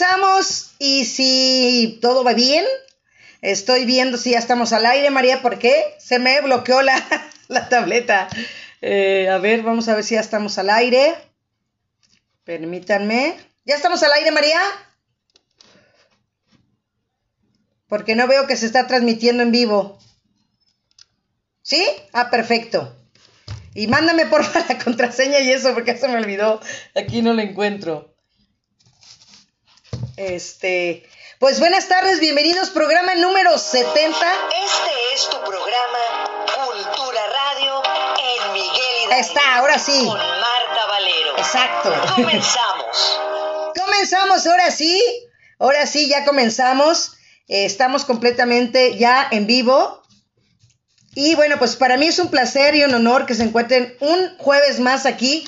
comenzamos y si todo va bien, estoy viendo si ya estamos al aire, María, porque se me bloqueó la, la tableta. Eh, a ver, vamos a ver si ya estamos al aire. Permítanme. ¿Ya estamos al aire, María? Porque no veo que se está transmitiendo en vivo. ¿Sí? Ah, perfecto. Y mándame por la contraseña y eso, porque se me olvidó. Aquí no lo encuentro. Este. Pues buenas tardes, bienvenidos, programa número 70. Este es tu programa Cultura Radio en Miguel Hidalgo. Ahí está, ahora sí. Con Marta Valero. Exacto. Comenzamos. comenzamos, ahora sí. Ahora sí, ya comenzamos. Eh, estamos completamente ya en vivo. Y bueno, pues para mí es un placer y un honor que se encuentren un jueves más aquí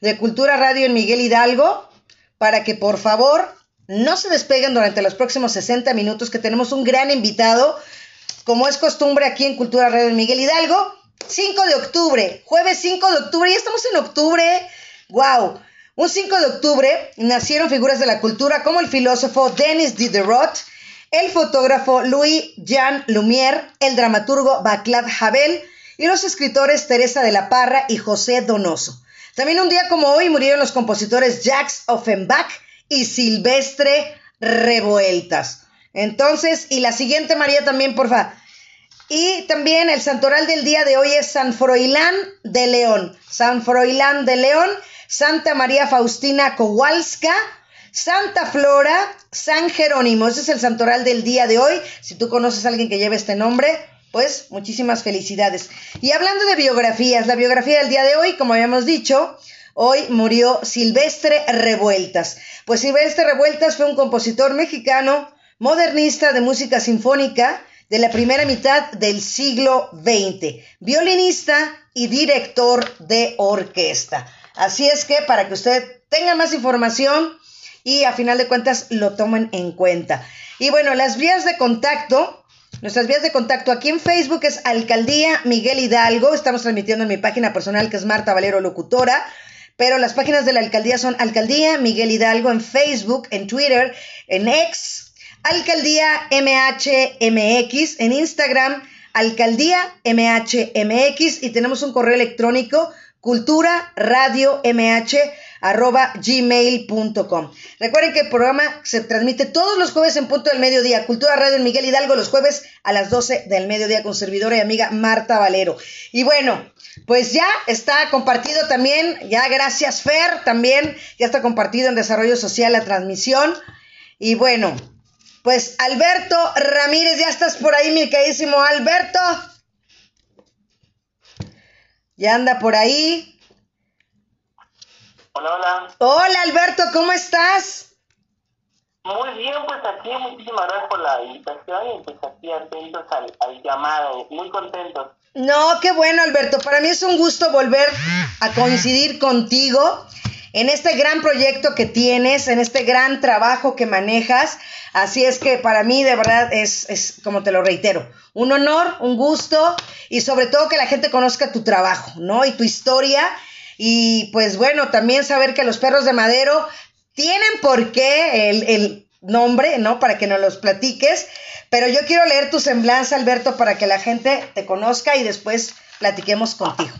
de Cultura Radio en Miguel Hidalgo. Para que por favor no se despeguen durante los próximos 60 minutos que tenemos un gran invitado. Como es costumbre aquí en Cultura Radio Miguel Hidalgo. 5 de octubre, jueves 5 de octubre, ya estamos en octubre. ¡Wow! Un 5 de octubre nacieron figuras de la cultura como el filósofo Denis Diderot, el fotógrafo Louis-Jean Lumière, el dramaturgo Václav Havel y los escritores Teresa de la Parra y José Donoso. También un día como hoy murieron los compositores Jacques Offenbach y Silvestre Revueltas. Entonces, y la siguiente María también, porfa. Y también el santoral del día de hoy es San Froilán de León. San Froilán de León, Santa María Faustina Kowalska, Santa Flora, San Jerónimo. Ese es el santoral del día de hoy. Si tú conoces a alguien que lleve este nombre, pues muchísimas felicidades. Y hablando de biografías, la biografía del día de hoy, como habíamos dicho, hoy murió Silvestre Revueltas. Pues Silvestre Revueltas fue un compositor mexicano, modernista de música sinfónica de la primera mitad del siglo XX, violinista y director de orquesta. Así es que para que usted tenga más información, y a final de cuentas lo tomen en cuenta. Y bueno, las vías de contacto, nuestras vías de contacto aquí en Facebook es Alcaldía Miguel Hidalgo, estamos transmitiendo en mi página personal que es Marta Valero Locutora, pero las páginas de la alcaldía son Alcaldía Miguel Hidalgo en Facebook, en Twitter, en X, Alcaldía MHMX, en Instagram, Alcaldía MHMX y tenemos un correo electrónico cultura radio mh arroba gmail.com. Recuerden que el programa se transmite todos los jueves en punto del mediodía. Cultura Radio en Miguel Hidalgo los jueves a las 12 del mediodía con servidora y amiga Marta Valero. Y bueno, pues ya está compartido también, ya gracias Fer, también ya está compartido en Desarrollo Social la transmisión. Y bueno, pues Alberto Ramírez, ya estás por ahí, mi queridísimo Alberto. Ya anda por ahí. Hola, hola. Hola Alberto, ¿cómo estás? Muy bien, pues aquí muchísimas gracias por la invitación y pues aquí atentos al, al llamado, muy contentos. No, qué bueno Alberto, para mí es un gusto volver a coincidir contigo en este gran proyecto que tienes, en este gran trabajo que manejas. Así es que para mí de verdad es, es, como te lo reitero, un honor, un gusto y sobre todo que la gente conozca tu trabajo, ¿no? Y tu historia y pues bueno, también saber que los perros de madero tienen por qué el, el nombre, ¿no? Para que nos los platiques. Pero yo quiero leer tu semblanza, Alberto, para que la gente te conozca y después platiquemos contigo.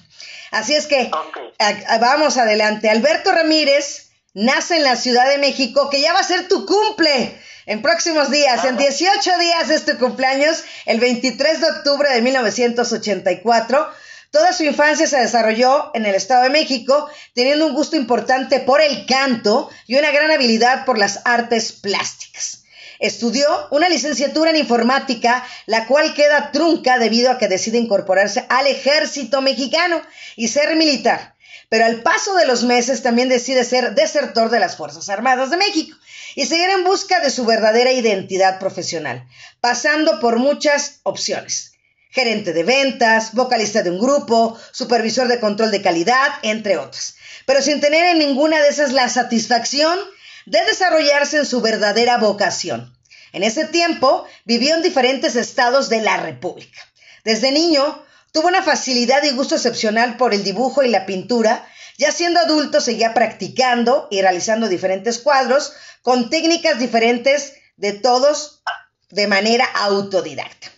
Así es que Ok. a- a- vamos adelante. Alberto Ramírez nace en la Ciudad de México, que ya va a ser tu cumple en próximos días. En 18 días es tu cumpleaños, el 23 de octubre de 1984. Toda su infancia se desarrolló en el Estado de México, teniendo un gusto importante por el canto y una gran habilidad por las artes plásticas. Estudió una licenciatura en informática, la cual queda trunca debido a que decide incorporarse al ejército mexicano y ser militar. Pero al paso de los meses también decide ser desertor de las Fuerzas Armadas de México y seguir en busca de su verdadera identidad profesional, pasando por muchas opciones gerente de ventas, vocalista de un grupo, supervisor de control de calidad, entre otras. Pero sin tener en ninguna de esas la satisfacción de desarrollarse en su verdadera vocación. En ese tiempo vivió en diferentes estados de la República. Desde niño tuvo una facilidad y gusto excepcional por el dibujo y la pintura Ya siendo adulto seguía practicando y realizando diferentes cuadros con técnicas diferentes de todos de manera autodidacta.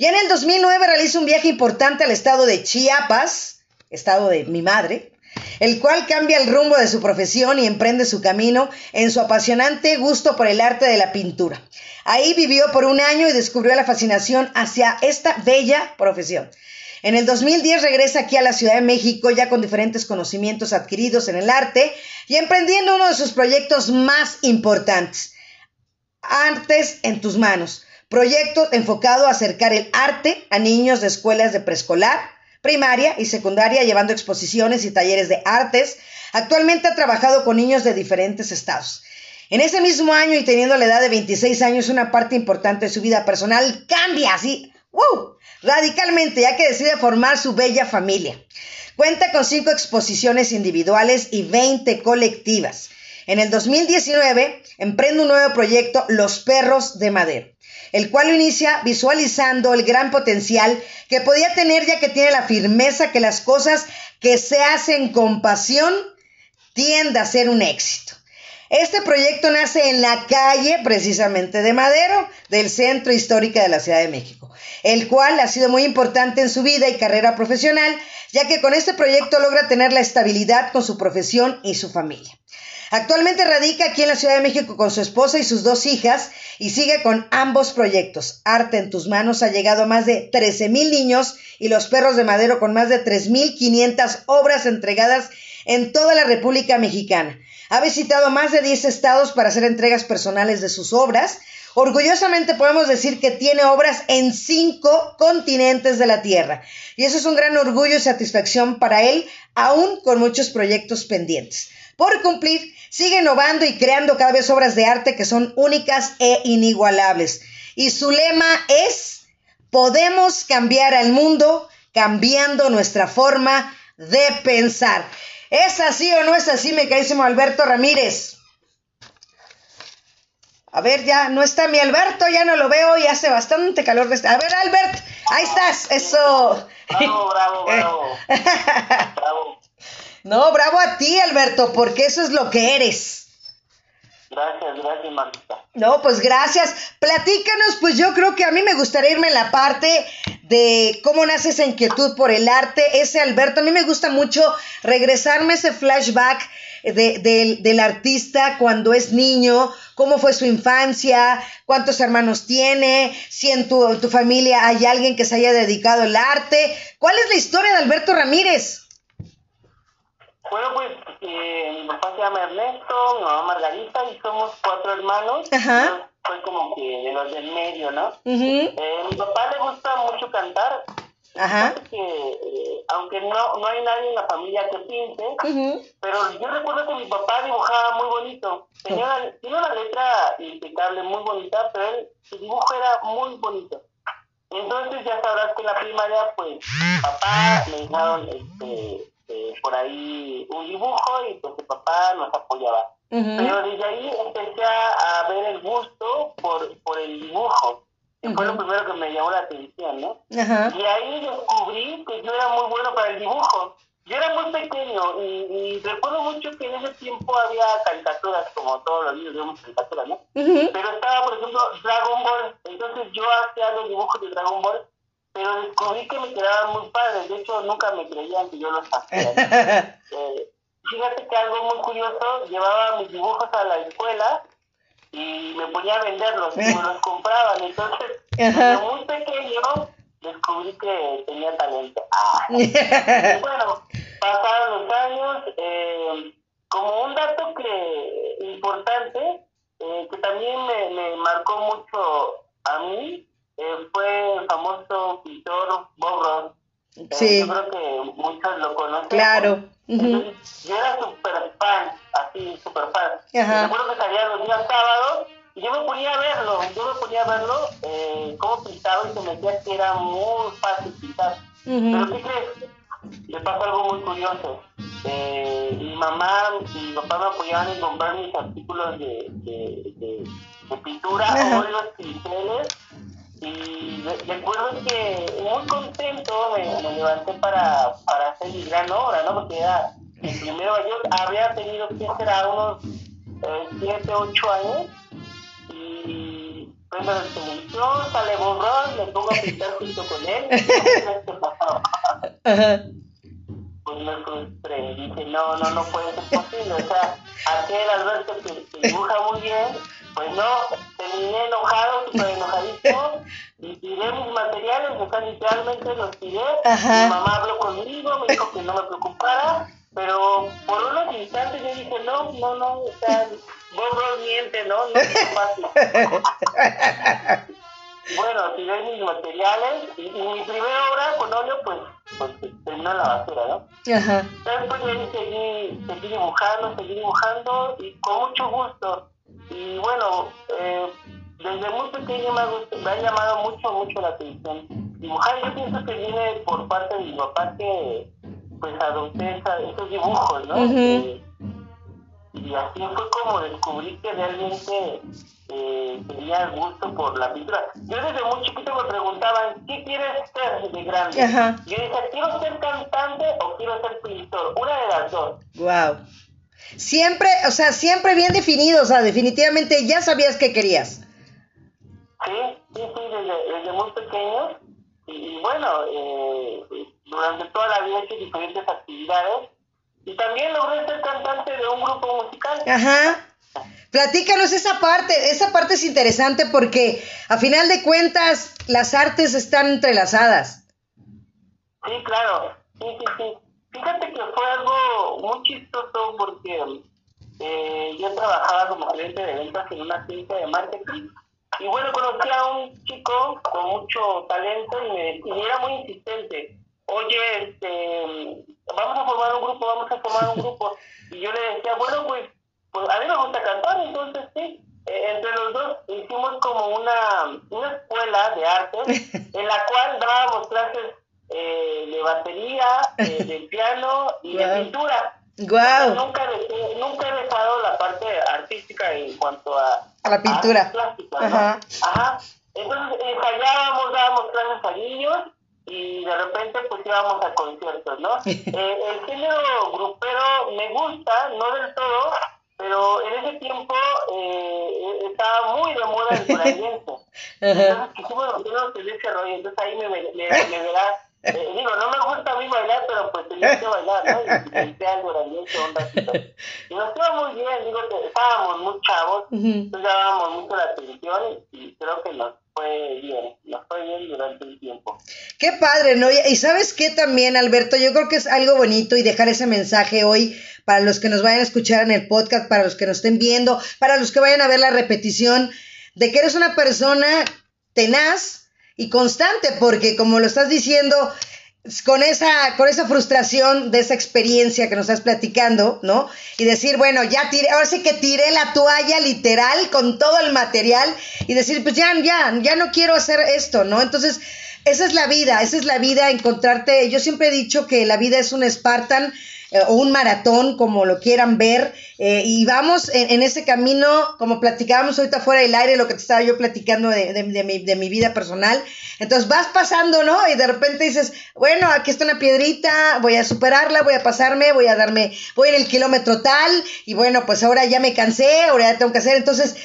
Y en el 2009 realiza un viaje importante al estado de Chiapas, estado de mi madre, el cual cambia el rumbo de su profesión y emprende su camino en su apasionante gusto por el arte de la pintura. Ahí vivió por un año y descubrió la fascinación hacia esta bella profesión. En el 2010 regresa aquí a la Ciudad de México ya con diferentes conocimientos adquiridos en el arte y emprendiendo uno de sus proyectos más importantes, Artes en tus manos, proyecto enfocado a acercar el arte a niños de escuelas de preescolar, primaria y secundaria, llevando exposiciones y talleres de artes. Actualmente ha trabajado con niños de diferentes estados. En ese mismo año y teniendo la edad de 26 años, una parte importante de su vida personal cambia así, ¡wow! radicalmente, ya que decide formar su bella familia. Cuenta con cinco exposiciones individuales y 20 colectivas. En el 2019 emprende un nuevo proyecto, Los Perros de Madero, el cual lo inicia visualizando el gran potencial que podía tener ya que tiene la firmeza que las cosas que se hacen con pasión tienden a ser un éxito. Este proyecto nace en la calle precisamente de Madero, del centro histórico de la Ciudad de México, el cual ha sido muy importante en su vida y carrera profesional, ya que con este proyecto logra tener la estabilidad con su profesión y su familia. Actualmente radica aquí en la Ciudad de México con su esposa y sus dos hijas y sigue con ambos proyectos. Arte en tus manos ha llegado a más de 13 mil niños y los perros de madero con más de 3.500 obras entregadas en toda la República Mexicana. Ha visitado más de 10 estados para hacer entregas personales de sus obras. Orgullosamente podemos decir que tiene obras en cinco continentes de la Tierra. Y eso es un gran orgullo y satisfacción para él, aún con muchos proyectos pendientes. Por cumplir, sigue innovando y creando cada vez obras de arte que son únicas e inigualables. Y su lema es, podemos cambiar al mundo cambiando nuestra forma de pensar. ¿Es así o no es así, mi carísimo Alberto Ramírez? A ver, ya no está mi Alberto, ya no lo veo y hace bastante calor. A ver, Albert, ahí estás, eso. Bravo, bravo, bravo. bravo. No, bravo a ti, Alberto, porque eso es lo que eres. Gracias, gracias, Marta. No, pues gracias. Platícanos, pues yo creo que a mí me gustaría irme en la parte de cómo nace esa inquietud por el arte. Ese Alberto, a mí me gusta mucho regresarme ese flashback de, del- del artista cuando es niño, cómo fue su infancia, cuántos hermanos tiene, si en tu, en tu familia hay alguien que se haya dedicado al arte. ¿Cuál es la historia de Alberto Ramírez? Bueno, pues eh, mi papá se llama Ernesto, mi mamá Margarita y somos cuatro hermanos. Ajá. Soy como que de los del medio, ¿no? Ujú, Eh, mi papá le gusta mucho cantar. Ajá. Eh, aunque no, no hay nadie en la familia que pinte, ujú. pero yo recuerdo que mi papá dibujaba muy bonito. Tenía una, letra impecable, muy bonita, pero él, su dibujo era muy bonito. Entonces ya sabrás que en la primaria, pues, papá le dejaron este, eh, por ahí un dibujo y pues el papá nos apoyaba. Pero desde ahí empecé a, ver el gusto por, por el dibujo. que Fue lo primero que me llamó la atención, ¿no? Y ahí descubrí que yo era muy bueno para el dibujo. Yo era muy pequeño y, y recuerdo mucho que en ese tiempo había caricaturas, como todos los niños vemos caricaturas, ¿no? Pero estaba, por ejemplo, Dragon Ball. Entonces yo hacía los dibujos de Dragon Ball, pero descubrí que me quedaban muy padres. De hecho, nunca me creían que yo los hacía. Eh, fíjate que algo muy curioso, llevaba mis dibujos a la escuela y me ponía a venderlos y me los compraban. Entonces, desde muy pequeño, descubrí que tenía talento. Ah. Y bueno, pasaron los años, eh, como un dato que importante, eh, que también me, me marcó mucho a mí, eh, fue el famoso pintor Bob Ross. Eh, Sí. Yo creo que muchos lo conocen. Claro. Entonces, yo era súper fan, así, súper fan. Recuerdo que salía los días sábados y yo me ponía a verlo, yo me ponía a verlo, eh, cómo pintaba y se me decía que era muy fácil pintar. Pero ¿qué crees? Le pasó algo muy curioso. Eh, mi mamá y mi papá me apoyaban en comprar mis artículos de, de, de, de pintura, óleos, pinceles. Y re- recuerdo que muy contento me, me levanté para, para hacer mi gran obra, ¿no? Porque era en primero yo había tenido que ser a unos 7, eh, 8 años y prendo la televisión, sale borrón, me pongo a pintar junto con él. pues me frustré, dije, no, no, no puede ser posible, o sea, aquel Alberto que, que dibuja muy bien, pues no, terminé enojado, súper enojadísimo, y tiré mis materiales, o sea, literalmente los tiré, mi mamá habló conmigo, me dijo que no me preocupara, pero por unos instantes yo dije, no, no, no, o sea, vos miente, ¿no? No es fácil. bueno, tiré mis materiales, y, y mi primera obra con óleo, pues pues terminó en la basura, ¿no? Ajá. Después seguí, seguí dibujando, seguí dibujando y con mucho gusto. Y bueno, eh, desde muy pequeño me, me, ha llamado mucho, mucho la atención. Dibujar yo pienso que viene por parte de mi papá que pues adopté esos dibujos, ¿no? y así fue como descubrí que realmente eh, tenía gusto por la pintura. Yo desde muy chiquito me preguntaban, ¿qué quieres ser de grande? Yo decía, ¿quiero ser cantante o quiero ser pintor? Una de las dos. Wow. Siempre, o sea, siempre bien definido, o sea, definitivamente ya sabías qué querías. Sí, sí, sí, desde, desde muy pequeño. Y, bueno, eh, durante toda la vida he hecho diferentes actividades. Y también logré ser cantante de un grupo musical. Ajá. Platícanos esa parte, esa parte es interesante porque a final de cuentas las artes están entrelazadas. Sí, claro, sí, sí, sí. Fíjate que fue algo muy chistoso porque eh, yo trabajaba como gerente de ventas en una agencia de marketing y bueno, conocí a un chico con mucho talento y, me, y era muy insistente. Oye, este, vamos a formar un grupo, vamos a formar un grupo. Y yo le decía, bueno, pues pues a mí me gusta cantar, entonces sí, eh, entre los dos hicimos como una, una escuela de arte en la cual dábamos clases eh, de batería, eh, de piano y de pintura. Wow. Nunca, nunca he dejado la parte artística en cuanto a, a la pintura. Ajá. Ajá. Entonces ensayábamos, dábamos clases a niños y de repente pues íbamos a conciertos, ¿no? eh, el género grupero me gusta, no del todo, pero en ese tiempo eh, estaba muy de moda el coreaniense. Entonces quisimos meternos en ese rollo, entonces ahí me, me, me, me verás. Eh, digo, no me gusta a mí bailar, pero pues tenía que bailar, ¿no? Y pensé algo coreaniense, onda Y nos iba muy bien, digo, que estábamos muy chavos, entonces dábamos mucho la atención y creo que nos fue bien, nos fue bien durante un tiempo. Qué padre, ¿no? Y sabes qué también, Alberto, yo creo que es algo bonito y dejar ese mensaje hoy para los que nos vayan a escuchar en el podcast, para los que nos estén viendo, para los que vayan a ver la repetición, de que eres una persona tenaz y constante, porque como lo estás diciendo, con esa, con esa frustración de esa experiencia que nos estás platicando, ¿no? Y decir, bueno, ya tiré, ahora sí que tiré la toalla literal con todo el material y decir, pues ya, ya, ya no quiero hacer esto, ¿no? Entonces, esa es la vida, esa es la vida, encontrarte, yo siempre he dicho que la vida es un Spartan eh, o un maratón, como lo quieran ver, eh, y vamos en, ese camino, como platicábamos ahorita fuera del aire, lo que te estaba yo platicando de, de, mi, de mi vida personal. Entonces vas pasando, ¿no? Y de repente dices, bueno, aquí está una piedrita, voy a superarla, voy a pasarme, voy a darme, voy en el kilómetro tal, y bueno, pues ahora ya me cansé, ahora ya tengo que hacer. Entonces,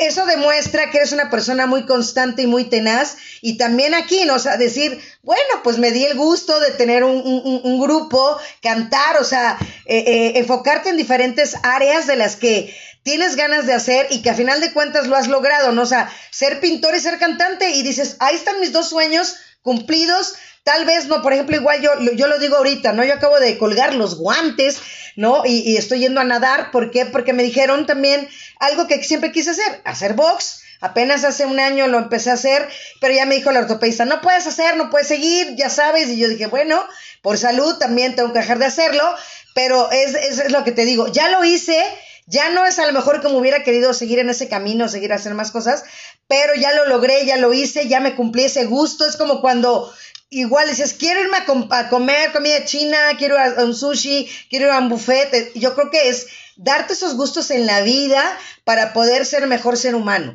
eso demuestra que eres una persona muy constante y muy tenaz. Y también aquí, ¿no? O sea, decir, bueno, pues me di el gusto de tener un, grupo, cantar, o sea, eh, eh, enfocarte en diferentes áreas de las que tienes ganas de hacer y que a final de cuentas lo has logrado, ¿no? O sea, ser pintor y ser cantante y dices, ahí están mis dos sueños cumplidos. Tal vez no, por ejemplo, igual yo, yo lo digo ahorita, ¿no? Yo acabo de colgar los guantes, ¿no? Y, estoy yendo a nadar. ¿Por qué? Porque me dijeron también algo que siempre quise hacer, hacer box. Apenas hace un año lo empecé a hacer, pero ya me dijo la ortopedista, no puedes hacer, no puedes seguir, ya sabes. Y yo dije, bueno, por salud también tengo que dejar de hacerlo, pero es, es, es lo que te digo, ya lo hice, ya no es a lo mejor como hubiera querido seguir en ese camino, seguir a hacer más cosas, pero ya lo logré, ya lo hice, ya me cumplí ese gusto. Es como cuando igual dices, quiero irme a, comer comida china, quiero ir a un sushi, quiero ir a un buffet. Eh, yo creo que es darte esos gustos en la vida para poder ser mejor ser humano.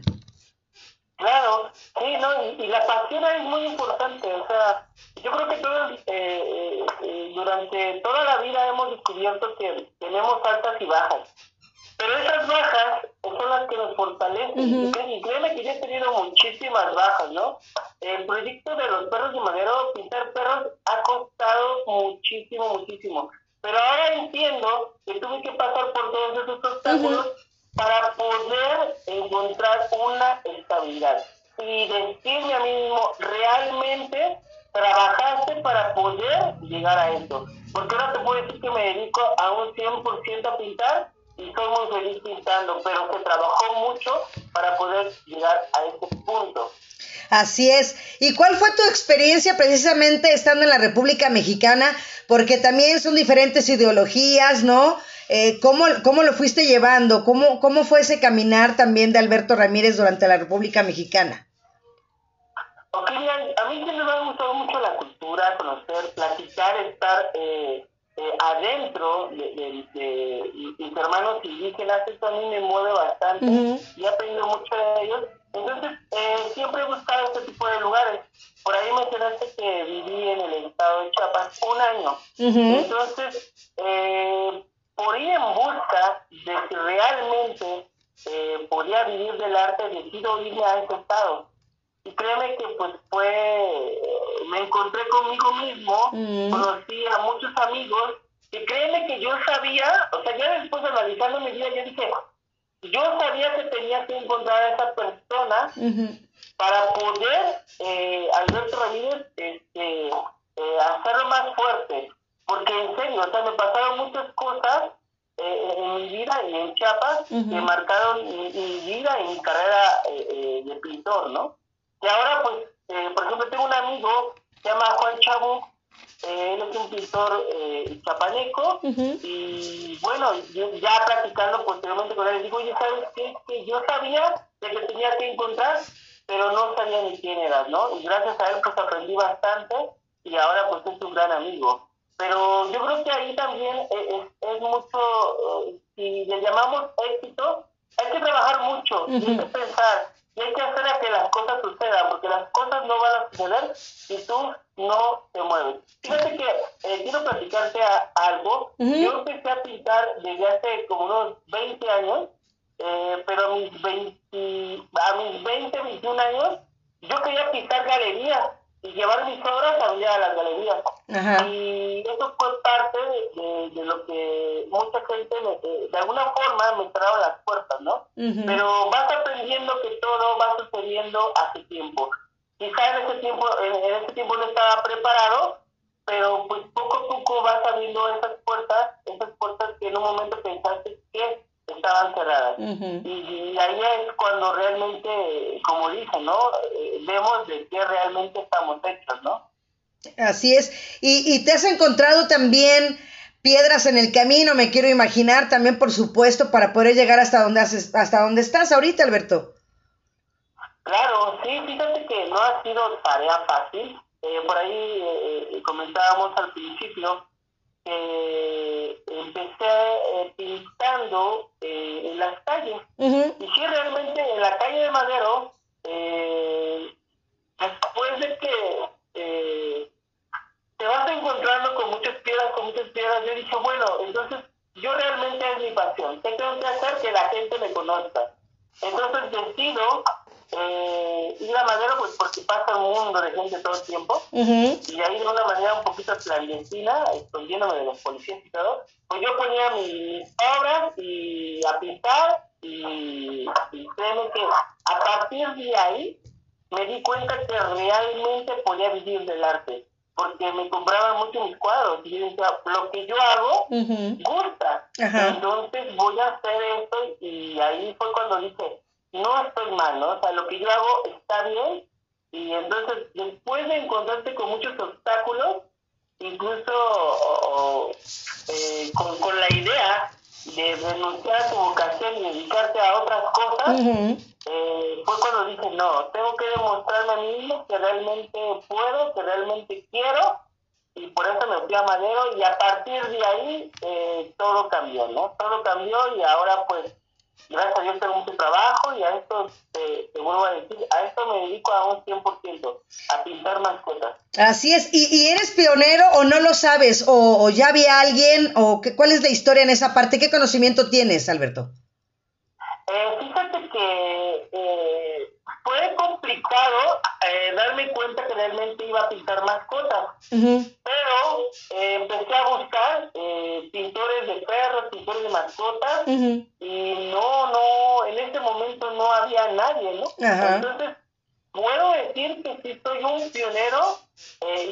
Claro, sí, no, y, la pasión es muy importante, o sea, yo creo que todos, eh, eh, durante toda la vida hemos descubierto que tenemos altas y bajas. Pero esas bajas son las que nos fortalecen. Y créeme que yo he tenido muchísimas bajas, ¿no? El proyecto de los perros de madero, pintar perros, ha costado muchísimo, muchísimo. Pero ahora entiendo que tuve que pasar por todos esos obstáculos para poder encontrar una estabilidad. Y decirme a mí mismo, realmente trabajaste para poder llegar a esto. Porque ahora te puedo decir que me dedico a un 100% a pintar y soy muy feliz pintando, pero se trabajó mucho para poder llegar a este punto. Así es. ¿Y cuál fue tu experiencia precisamente estando en la República Mexicana? Porque también son diferentes ideologías, ¿no? Eh, ¿cómo, ¿Cómo lo fuiste llevando? ¿Cómo, ¿Cómo fue ese caminar también de Alberto Ramírez durante la República Mexicana? Ok, a mí siempre me ha gustado mucho la cultura, conocer, platicar, estar... Eh, eh, adentro de, mis hermanos indígenas, esto a mí me mueve bastante y he aprendido mucho de ellos. Entonces, eh, siempre he buscado este tipo de lugares. Por ahí mencionaste que viví en el estado de Chiapas un año. Entonces, eh, por ir en busca de si realmente podía vivir del arte, decido irme a ese estado. Y créeme que pues fue, me encontré conmigo mismo, mm. conocí a muchos amigos, y créeme que yo sabía, o sea, ya después de analizando mi vida, yo dije, yo sabía que tenía que encontrar a esa persona para poder, eh, Alberto Ramírez, este, eh, hacerlo más fuerte. Porque en serio, o sea, me pasaron muchas cosas eh, en mi vida y en Chiapas que marcaron mi, vida y mi carrera eh, de pintor, ¿no? Y ahora, pues, eh, por ejemplo, tengo un amigo, se llama Juan Chabu, eh, él es un pintor eh, chapaneco, y bueno, ya practicando posteriormente con él, digo, oye, ¿sabes qué? Que yo sabía de que tenía que encontrar, pero no sabía ni quién era, ¿no? Y gracias a él, pues, aprendí bastante, y ahora, pues, es un gran amigo. Pero yo creo que ahí también es, es mucho, si le llamamos éxito, hay que trabajar mucho, hay que pensar, y hay que hacer a que las cosas sucedan, porque las cosas no van a suceder si tú no te mueves. Fíjate que eh, quiero platicarte algo. Yo empecé a pintar desde hace como unos 20 años, eh, pero a mis, 20, a mis 20, 21 años, yo quería pintar galerías y llevar mis obras a las galerías. Y eso fue parte de, de, lo que mucha gente, me, de alguna forma, me cerraba las puertas, ¿no? Pero vas aprendiendo que todo va sucediendo hace tiempo. Quizá en ese tiempo, en, ese tiempo no estaba preparado, pero pues poco a poco vas abriendo esas puertas, esas puertas que en un momento pensaste que estaban cerradas. y, ahí es cuando realmente, como dicen, ¿no? Eh, vemos de qué realmente estamos hechos, ¿no? Así es. Y, y te has encontrado también piedras en el camino, me quiero imaginar, también por supuesto, para poder llegar hasta donde, haces, hasta donde estás ahorita, Alberto. Claro, sí, fíjate que no ha sido tarea fácil. Eh, por ahí eh, eh comentábamos al principio que empecé pintando en las calles. Y sí, realmente en la calle de Madero, después de que te vas encontrando con muchas piedras, con muchas piedras. Yo dije, bueno, entonces yo realmente es mi pasión. ¿Qué tengo que hacer? Que la gente me conozca. Entonces decido eh, ir a Madero pues porque pasa un mundo de gente todo el tiempo y ahí de una manera un poquito clandestina, escondiéndome de los policías y todo, pues yo ponía mis obras y a pintar y, y créeme que a partir de ahí me di cuenta que realmente podía vivir del arte porque me compraban mucho mis cuadros y yo decía, lo que yo hago gusta, entonces voy a hacer esto y ahí fue cuando dije, no estoy mal, ¿no? O sea, lo que yo hago está bien y entonces después de encontrarte con muchos obstáculos, incluso eh, con, con la idea de renunciar a tu vocación y dedicarte a otras cosas, eh, fue cuando dije, no, tengo que demostrarme a mí mismo que realmente puedo, que realmente quiero, y por eso me fui a Madero, y a partir de ahí eh, todo cambió, ¿no? Todo cambió y ahora pues gracias a Dios tengo mucho trabajo y a esto te, vuelvo a decir, a esto me dedico a un 100%, a pintar mascotas. Así es, ¿Y, ¿Y, eres pionero o no lo sabes? ¿O, ya había alguien? ¿O qué, cuál es la historia en esa parte? ¿Qué conocimiento tienes, Alberto? Eh, fíjate que eh, fue complicado eh, darme cuenta que realmente iba a pintar mascotas, pero eh, empecé a buscar eh, pintores de perros, pintores de mascotas, y no, no, en ese momento no había nadie, ¿no? Entonces, puedo decir que sí soy un pionero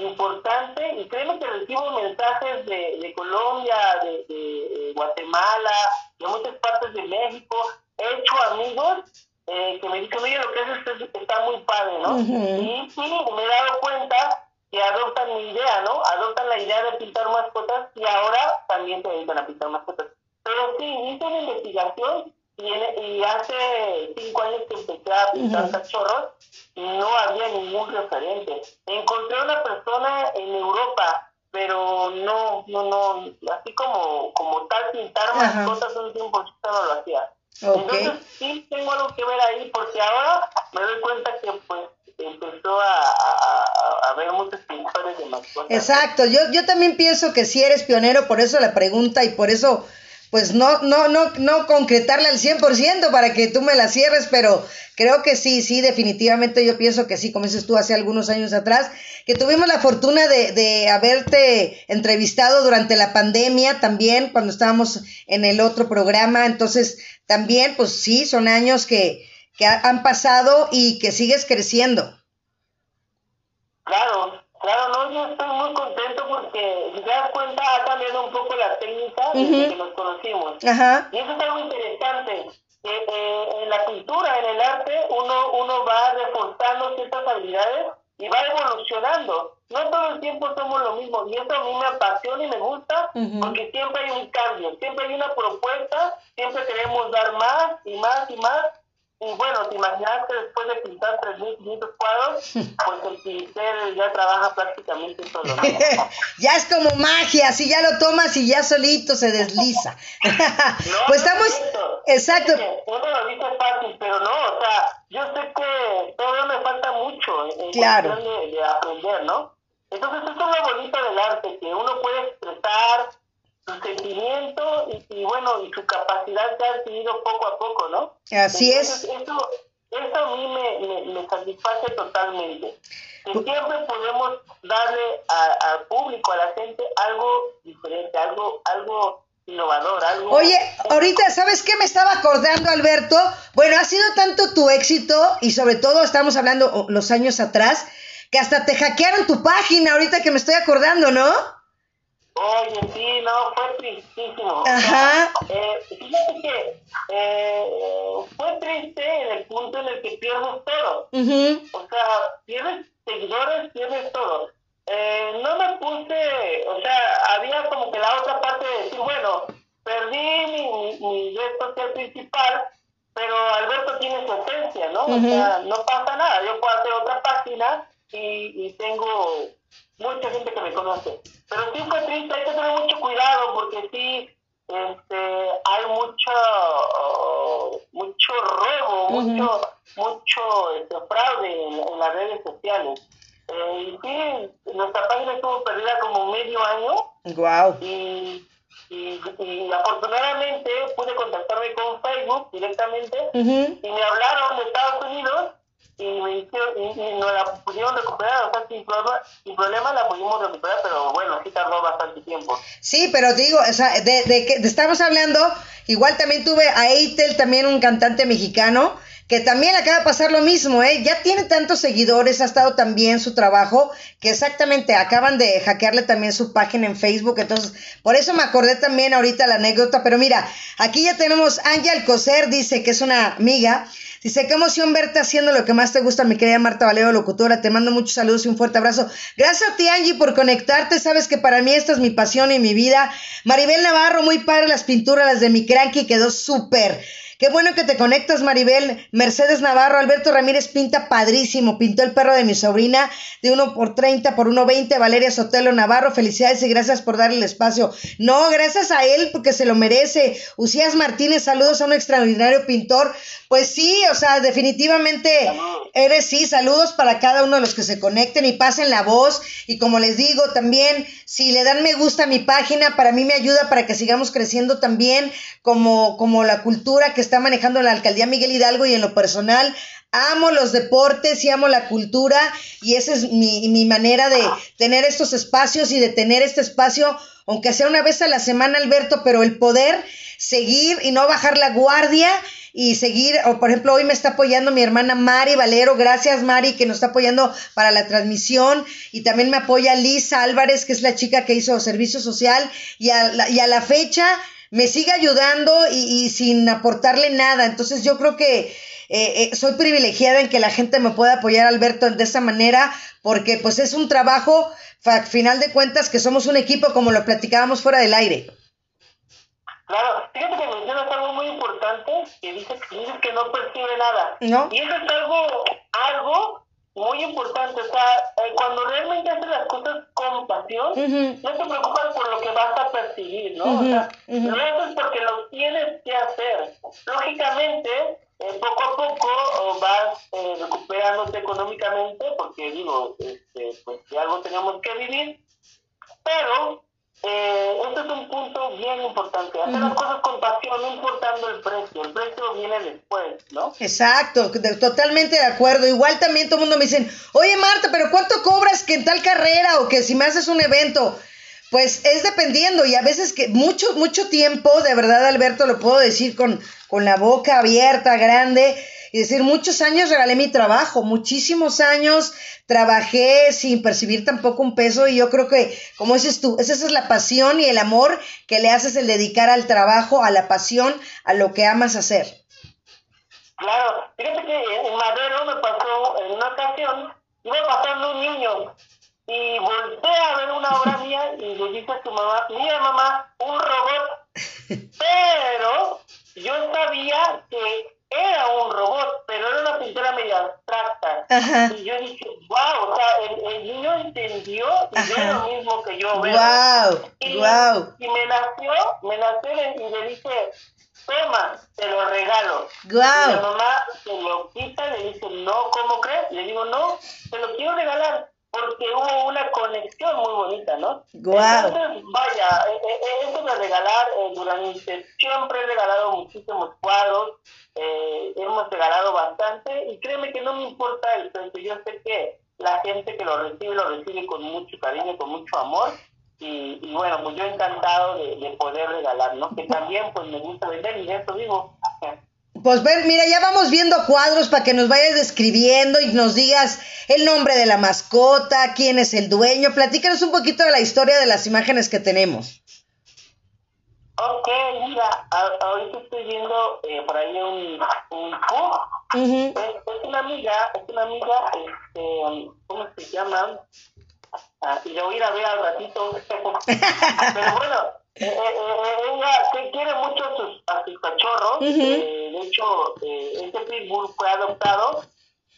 importante y créeme que recibo mensajes de, de Colombia, de, de, Guatemala, de muchas partes de México. He hecho amigos eh, que me dicen, oye, lo que haces está muy padre, ¿no? Y sí, me he dado cuenta que adoptan mi idea, ¿no? Adoptan la idea de pintar mascotas y ahora también se dedican a pintar mascotas. Pero sí, hice una investigación y, y hace cinco años que empecé a pintar cachorros y no había ningún referente. Encontré una persona en Europa pero no, no, no, así como, como tal pintar mascotas un tiempo no lo hacía. Entonces sí tengo algo que ver ahí porque ahora me doy cuenta que pues empezó a, a, a ver muchos pintores de mascotas. Exacto, yo, yo también pienso que sí eres pionero, por eso la pregunta y por eso pues no, no, no, no concretarla al 100% para que tú me la cierres, pero creo que sí, sí, definitivamente yo pienso que sí, como dices tú hace algunos años atrás, que tuvimos la fortuna de, de haberte entrevistado durante la pandemia también, cuando estábamos en el otro programa, entonces también, pues sí, son años que, que han pasado y que sigues creciendo. Claro, Claro, no, yo estoy muy contento porque, si te das cuenta, ha cambiado un poco la técnica desde que nos conocimos. Y eso es algo interesante. eh, en la cultura, en el arte, uno, uno va reforzando ciertas habilidades y va evolucionando. No todo el tiempo somos lo mismo y eso a mí me apasiona y me gusta porque siempre hay un cambio, siempre hay una propuesta, siempre queremos dar más y más y más y bueno, te imaginas que después de pintar 3.500 cuadros, pues el pincel ya trabaja prácticamente solo. ya es como magia, si ya lo tomas y ya solito se desliza. pues estamos... Exacto. uno lo dice fácil, pero no, o sea, yo sé que todavía me falta mucho en claro. de, de aprender, ¿no? Entonces eso es lo bonito del arte, que uno puede expresar su sentimiento y, bueno, y su capacidad se ha adquirido poco a poco, ¿no? Así es. Eso, eso a mí me, me, satisface totalmente. Que siempre podemos darle al público, a la gente, algo diferente, algo, algo innovador, algo... Oye, ahorita, ¿sabes qué me estaba acordando, Alberto? Bueno, ha sido tanto tu éxito y sobre todo estamos hablando los años atrás, que hasta te hackearon tu página, ahorita que me estoy acordando, ¿no? Oye, sí, no, fue tristísimo. Ajá. eh, fíjate que eh, fue triste en el punto en el que pierdes todo. O sea, pierdes seguidores, pierdes todo. Eh, no me puse, o sea, había como que la otra parte de decir, bueno, perdí mi, mi, red social principal, pero Alberto tiene su esencia, ¿no? O sea, no pasa nada, yo puedo hacer otra página y, y tengo mucha gente que me conoce. Pero sí fue triste, hay que tener mucho cuidado porque sí este, hay mucho mucho robo, mucho mucho este, fraude en, las redes sociales. Eh, y sí, nuestra página estuvo perdida como medio año. Wow. Y, y, afortunadamente pude contactarme con Facebook directamente y me hablaron de Estados Unidos y hicieron, y, nos la pudieron recuperar, o sea, sin problema, sin problema la pudimos recuperar, pero bueno, sí tardó bastante tiempo. Sí, pero digo, o sea, de, de que estamos hablando, igual también tuve a Eitel, también un cantante mexicano, que también acaba de pasar lo mismo, ¿eh? Ya tiene tantos seguidores, ha estado tan bien su trabajo, que exactamente acaban de hackearle también su página en Facebook, entonces, por eso me acordé también ahorita la anécdota, pero mira, aquí ya tenemos Ángel Coser, dice que es una amiga, Dice, qué emoción verte haciendo lo que más te gusta, mi querida Marta Valero, locutora. Te mando muchos saludos y un fuerte abrazo. Gracias a ti, Angie, por conectarte. Sabes que para mí esta es mi pasión y mi vida. Maribel Navarro, muy padre las pinturas, las de mi cranky, quedó súper. Qué bueno que te conectas, Maribel. Mercedes Navarro, Alberto Ramírez pinta padrísimo. Pintó el perro de mi sobrina de 1 por 30 por 1.20. Valeria Sotelo Navarro, felicidades y gracias por darle el espacio. No, gracias a él porque se lo merece. Usías Martínez, saludos a un extraordinario pintor. Pues sí, o sea, definitivamente eres sí. Saludos para cada uno de los que se conecten y pasen la voz. Y como les digo, también si le dan me gusta a mi página, para mí me ayuda para que sigamos creciendo también como, como la cultura que está manejando la alcaldía Miguel Hidalgo y en lo personal. Amo los deportes y amo la cultura y esa es mi, mi manera de tener estos espacios y de tener este espacio, aunque sea una vez a la semana, Alberto, pero el poder seguir y no bajar la guardia y seguir, o por ejemplo, hoy me está apoyando mi hermana Mari Valero, gracias Mari que nos está apoyando para la transmisión y también me apoya Lisa Álvarez, que es la chica que hizo servicio social y a la, y a la fecha me sigue ayudando y, y sin aportarle nada, entonces yo creo que eh, eh, soy privilegiada en que la gente me pueda apoyar, Alberto, de esa manera, porque pues es un trabajo, a final de cuentas, que somos un equipo como lo platicábamos fuera del aire. Claro, fíjate que mencionas algo muy importante, que dices, dices que no percibe nada. ¿No? Y eso es algo, algo muy importante. O sea, eh, cuando realmente haces las cosas con pasión, no te preocupas por lo que vas a percibir, ¿no? Ujú, o sea, ujú. lo haces porque lo tienes que hacer. Lógicamente, eh, poco a poco oh, vas eh, recuperándote económicamente, porque digo, este, pues de algo tenemos que vivir, pero eh, este es un punto bien importante. Hacer las cosas con pasión, no importando el precio. El precio viene después, ¿no? Exacto, de- totalmente de acuerdo. Igual también todo el mundo me dicen, oye Marta, pero ¿cuánto cobras que en tal carrera o que si me haces un evento? Pues es dependiendo y a veces que mucho, mucho tiempo, de verdad Alberto, lo puedo decir con, con la boca abierta, grande, y decir, muchos años regalé mi trabajo, muchísimos años trabajé sin percibir tampoco un peso y yo creo que, como dices tú, esa es la pasión y el amor que le haces el dedicar al trabajo, a la pasión, a lo que amas hacer. Claro, fíjate que en Madero me pasó en una ocasión, iba pasando un niño y volteé a ver una obra mía y le dije a su mamá, mira mamá, un robot. Pero yo sabía que era un robot, pero era una pintura medio abstracta. Ajá. Y yo dije, wow, o sea, el, el niño entendió y ve Ajá. lo mismo que yo veo. Wow, Y, wow, y me nació, me nació y le dije, toma, te lo regalo. Y mi wow. mamá se lo quita, le dice, no, ¿cómo crees? Le digo, no, te lo quiero regalar, porque hubo una conexión muy bonita, ¿no? Guau. Entonces, vaya, eh, eh, eso de regalar, eh, durante, siempre he regalado muchísimos cuadros, eh, hemos regalado bastante, y créeme que no me importa el precio, yo sé que la gente que lo recibe, lo recibe con mucho cariño, con mucho amor, y, y bueno, pues yo encantado de, de poder regalar, ¿no? Que también pues me gusta vender y de eso vivo. Pues ven, mira, ya vamos viendo cuadros para que nos vayas describiendo y nos digas el nombre de la mascota, quién es el dueño. Platícanos un poquito de la historia de las imágenes que tenemos. Ok, mira, a- ahorita estoy viendo eh, por ahí un, un. Ujú. Es, es una amiga, es una amiga, este, ¿cómo se llama? Ah, y la voy a ir a ver al ratito. Pero bueno, eh, eh, eh, ella quiere mucho a sus, a sus cachorros. Eh, de hecho, eh, este pitbull fue adoptado.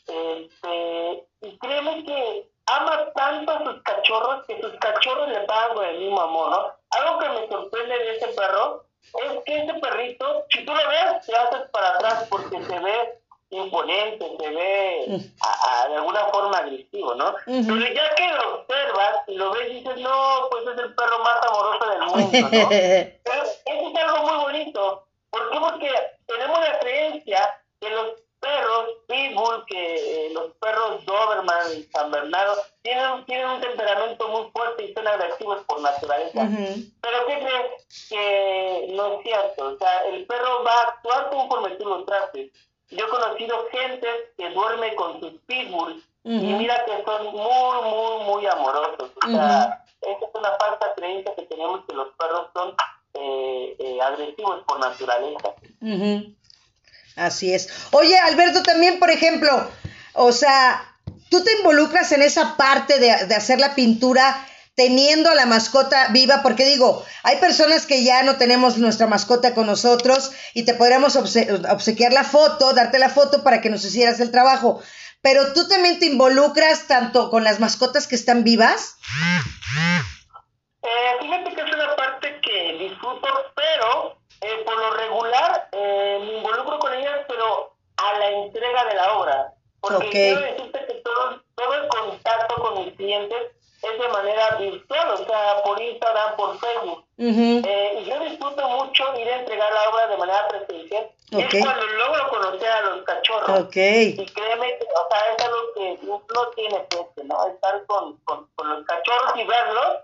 Este, y créeme que ama tanto a sus cachorros que sus cachorros le pagan con el mismo amor, ¿no? Algo que me sorprende de ese perro es que ese perrito, si tú lo ves, te haces para atrás porque se ve imponente, se ve a- a- de alguna forma agresivo, ¿no? Ujú. Pero ya que lo observas y lo ves, dices, no, pues es el perro más amoroso del mundo, ¿no? Pero eso es algo muy bonito. ¿Por qué? Porque tenemos la creencia que los perros pitbull, que eh, los perros Doberman y San Bernardo tienen, tienen un temperamento muy fuerte y son agresivos por naturaleza. Ujú. Pero ¿qué crees? Que no es cierto. O sea, el perro va a actuar conforme tú lo trates. Yo he conocido gente que duerme con sus pitbulls y Ujú. mira que son muy, muy, muy amorosos. O sea, esa es una falsa creencia que tenemos que los perros son eh, eh, agresivos por naturaleza. Así es. Oye, Alberto, también, por ejemplo, o sea, tú te involucras en esa parte de, de hacer la pintura teniendo a la mascota viva, porque digo, hay personas que ya no tenemos nuestra mascota con nosotros y te podríamos obsequiar la foto, darte la foto para que nos hicieras el trabajo, pero tú también te involucras tanto con las mascotas que están vivas. Eh, fíjate disfruto, pero eh, por lo regular eh, me involucro con ellas, pero a la entrega de la obra. Porque quiero decirte que todo, todo el contacto con mis clientes es de manera virtual, o sea, por Instagram, por Facebook. eh, y yo disfruto mucho ir a entregar la obra de manera presencial. Es cuando logro conocer a los cachorros. Okay. Y créeme que, o sea, es algo que no tiene precio, ¿no? Estar con, con, con, los cachorros y verlos.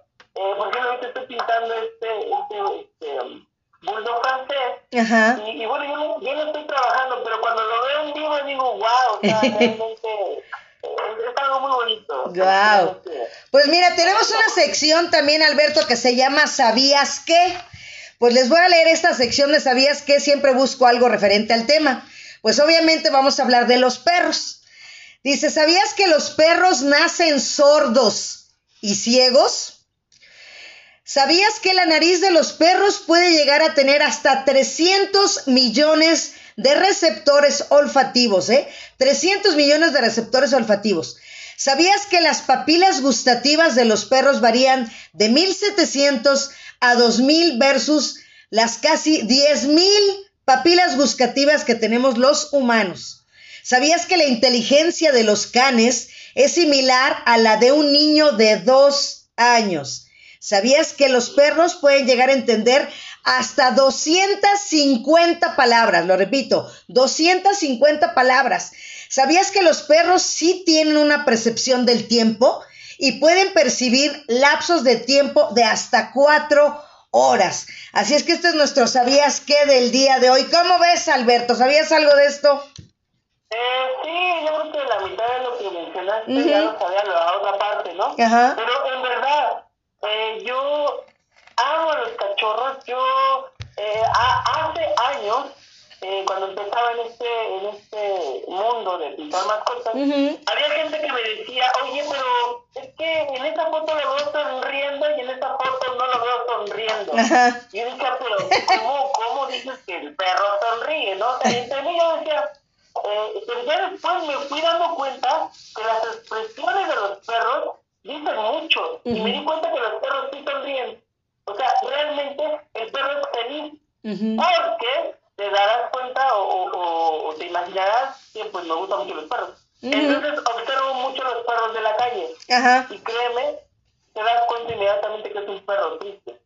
Eh, por ejemplo, ahorita estoy pintando este, este, este um, bulldog francés. Ajá. Y, y, bueno, yo, yo no estoy trabajando, pero cuando lo veo en vivo digo, wow, o sea, realmente es algo muy bonito. Wow. Pues mira, tenemos una sección también, Alberto, que se llama ¿Sabías qué? Pues les voy a leer esta sección de ¿Sabías qué? Siempre busco algo referente al tema. Pues obviamente vamos a hablar de los perros. Dice, ¿sabías que los perros nacen sordos y ciegos? ¿Sabías que la nariz de los perros puede llegar a tener hasta 300 millones de receptores olfativos, ¿eh? 300 millones de receptores olfativos. ¿Sabías que las papilas gustativas de los perros varían de 1700 a 2000 versus las casi 10000 papilas gustativas que tenemos los humanos? ¿Sabías que la inteligencia de los canes es similar a la de un niño de dos años? ¿Sabías que los perros pueden llegar a entender hasta 250 palabras? Lo repito, 250 palabras. ¿Sabías que los perros sí tienen una percepción del tiempo y pueden percibir lapsos de tiempo de hasta cuatro horas? Así es que este es nuestro ¿Sabías qué del día de hoy? ¿Cómo ves, Alberto? ¿Sabías algo de esto? Eh, sí, yo creo que la mitad de lo que mencionaste ya lo sabía la otra parte, ¿no? Ajá. Pero en verdad, eh, yo amo a los cachorros. Yo eh, hace años, eh, cuando empezaba en este, en este mundo de pintar mascotas, había gente que me decía, oye, pero es que en esa foto lo veo sonriendo y en esa foto no lo veo sonriendo. Y yo decía, pero ¿cómo, ¿cómo dices que el perro sonríe? ¿no? O sea, entre mí yo decía, eh, pero ya después me fui dando cuenta que las expresiones de los perros dicen mucho. Y me di cuenta que los perros sí sonríen. O sea, realmente el perro es feliz. Porque te darás cuenta o, o, te imaginarás que pues me gustan mucho los perros. Entonces observo mucho los perros de la calle. Y créeme, te das cuenta inmediatamente que es un perro triste.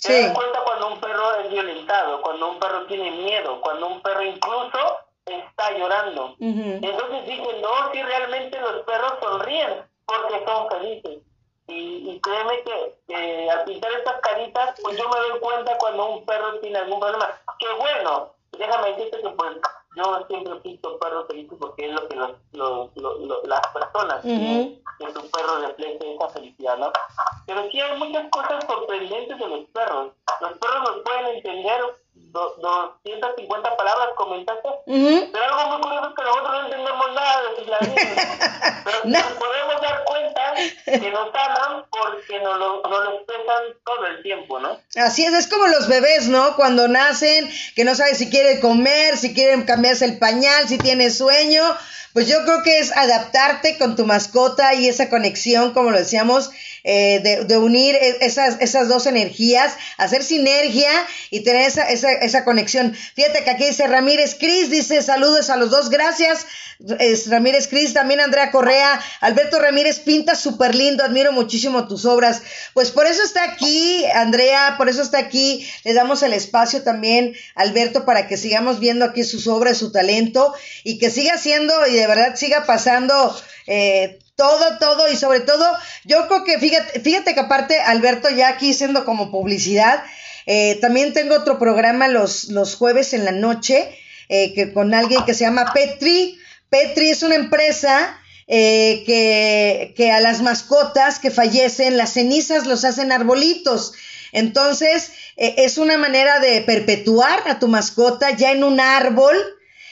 Te das cuenta cuando un perro es violentado, cuando un perro tiene miedo, cuando un perro incluso está llorando. Entonces dije, no, si realmente los perros sonríen porque son felices. Y, y créeme que al pintar estas caritas, pues yo me doy cuenta cuando un perro tiene algún problema. Que bueno, déjame decirte que pues yo siempre pinto perros felices porque es lo que los, los, las personas que su perro refleje esa felicidad, ¿no? Pero sí hay muchas cosas sorprendentes de los perros. Los perros nos pueden entender 250 palabras comentaste, pero algo muy curioso es que nosotros no entendemos nada de sus pero nos podemos dar cuenta que nos aman porque nos lo, nos lo expresan todo el tiempo, ¿no? Así es, es como los bebés, ¿no? Cuando nacen, que no saben si quieren comer, si quieren cambiarse el pañal, si tienen sueño, pues yo creo que es adaptarte con tu mascota y esa conexión, como lo decíamos, eh, de, de, unir e, esas, esas dos energías, hacer sinergia y tener esa, esa, esa conexión. Fíjate que aquí dice Ramírez Cris, dice saludos a los dos, gracias. Ramírez Cris, también Andrea Correa, Alberto Ramírez pinta súper lindo, admiro muchísimo tus obras. Pues por eso está aquí, Andrea, por eso está aquí, le damos el espacio también, Alberto, para que sigamos viendo aquí sus obras, su talento y que siga siendo y de verdad siga pasando eh, todo, todo y sobre todo, yo creo que fíjate, fíjate que aparte, Alberto, ya aquí siendo como publicidad, eh, también tengo otro programa los, los jueves en la noche, eh, que con alguien que se llama Petri. Petri es una empresa eh, que, que a las mascotas que fallecen, las cenizas los hacen arbolitos. Entonces, es una manera de perpetuar a tu mascota ya en un árbol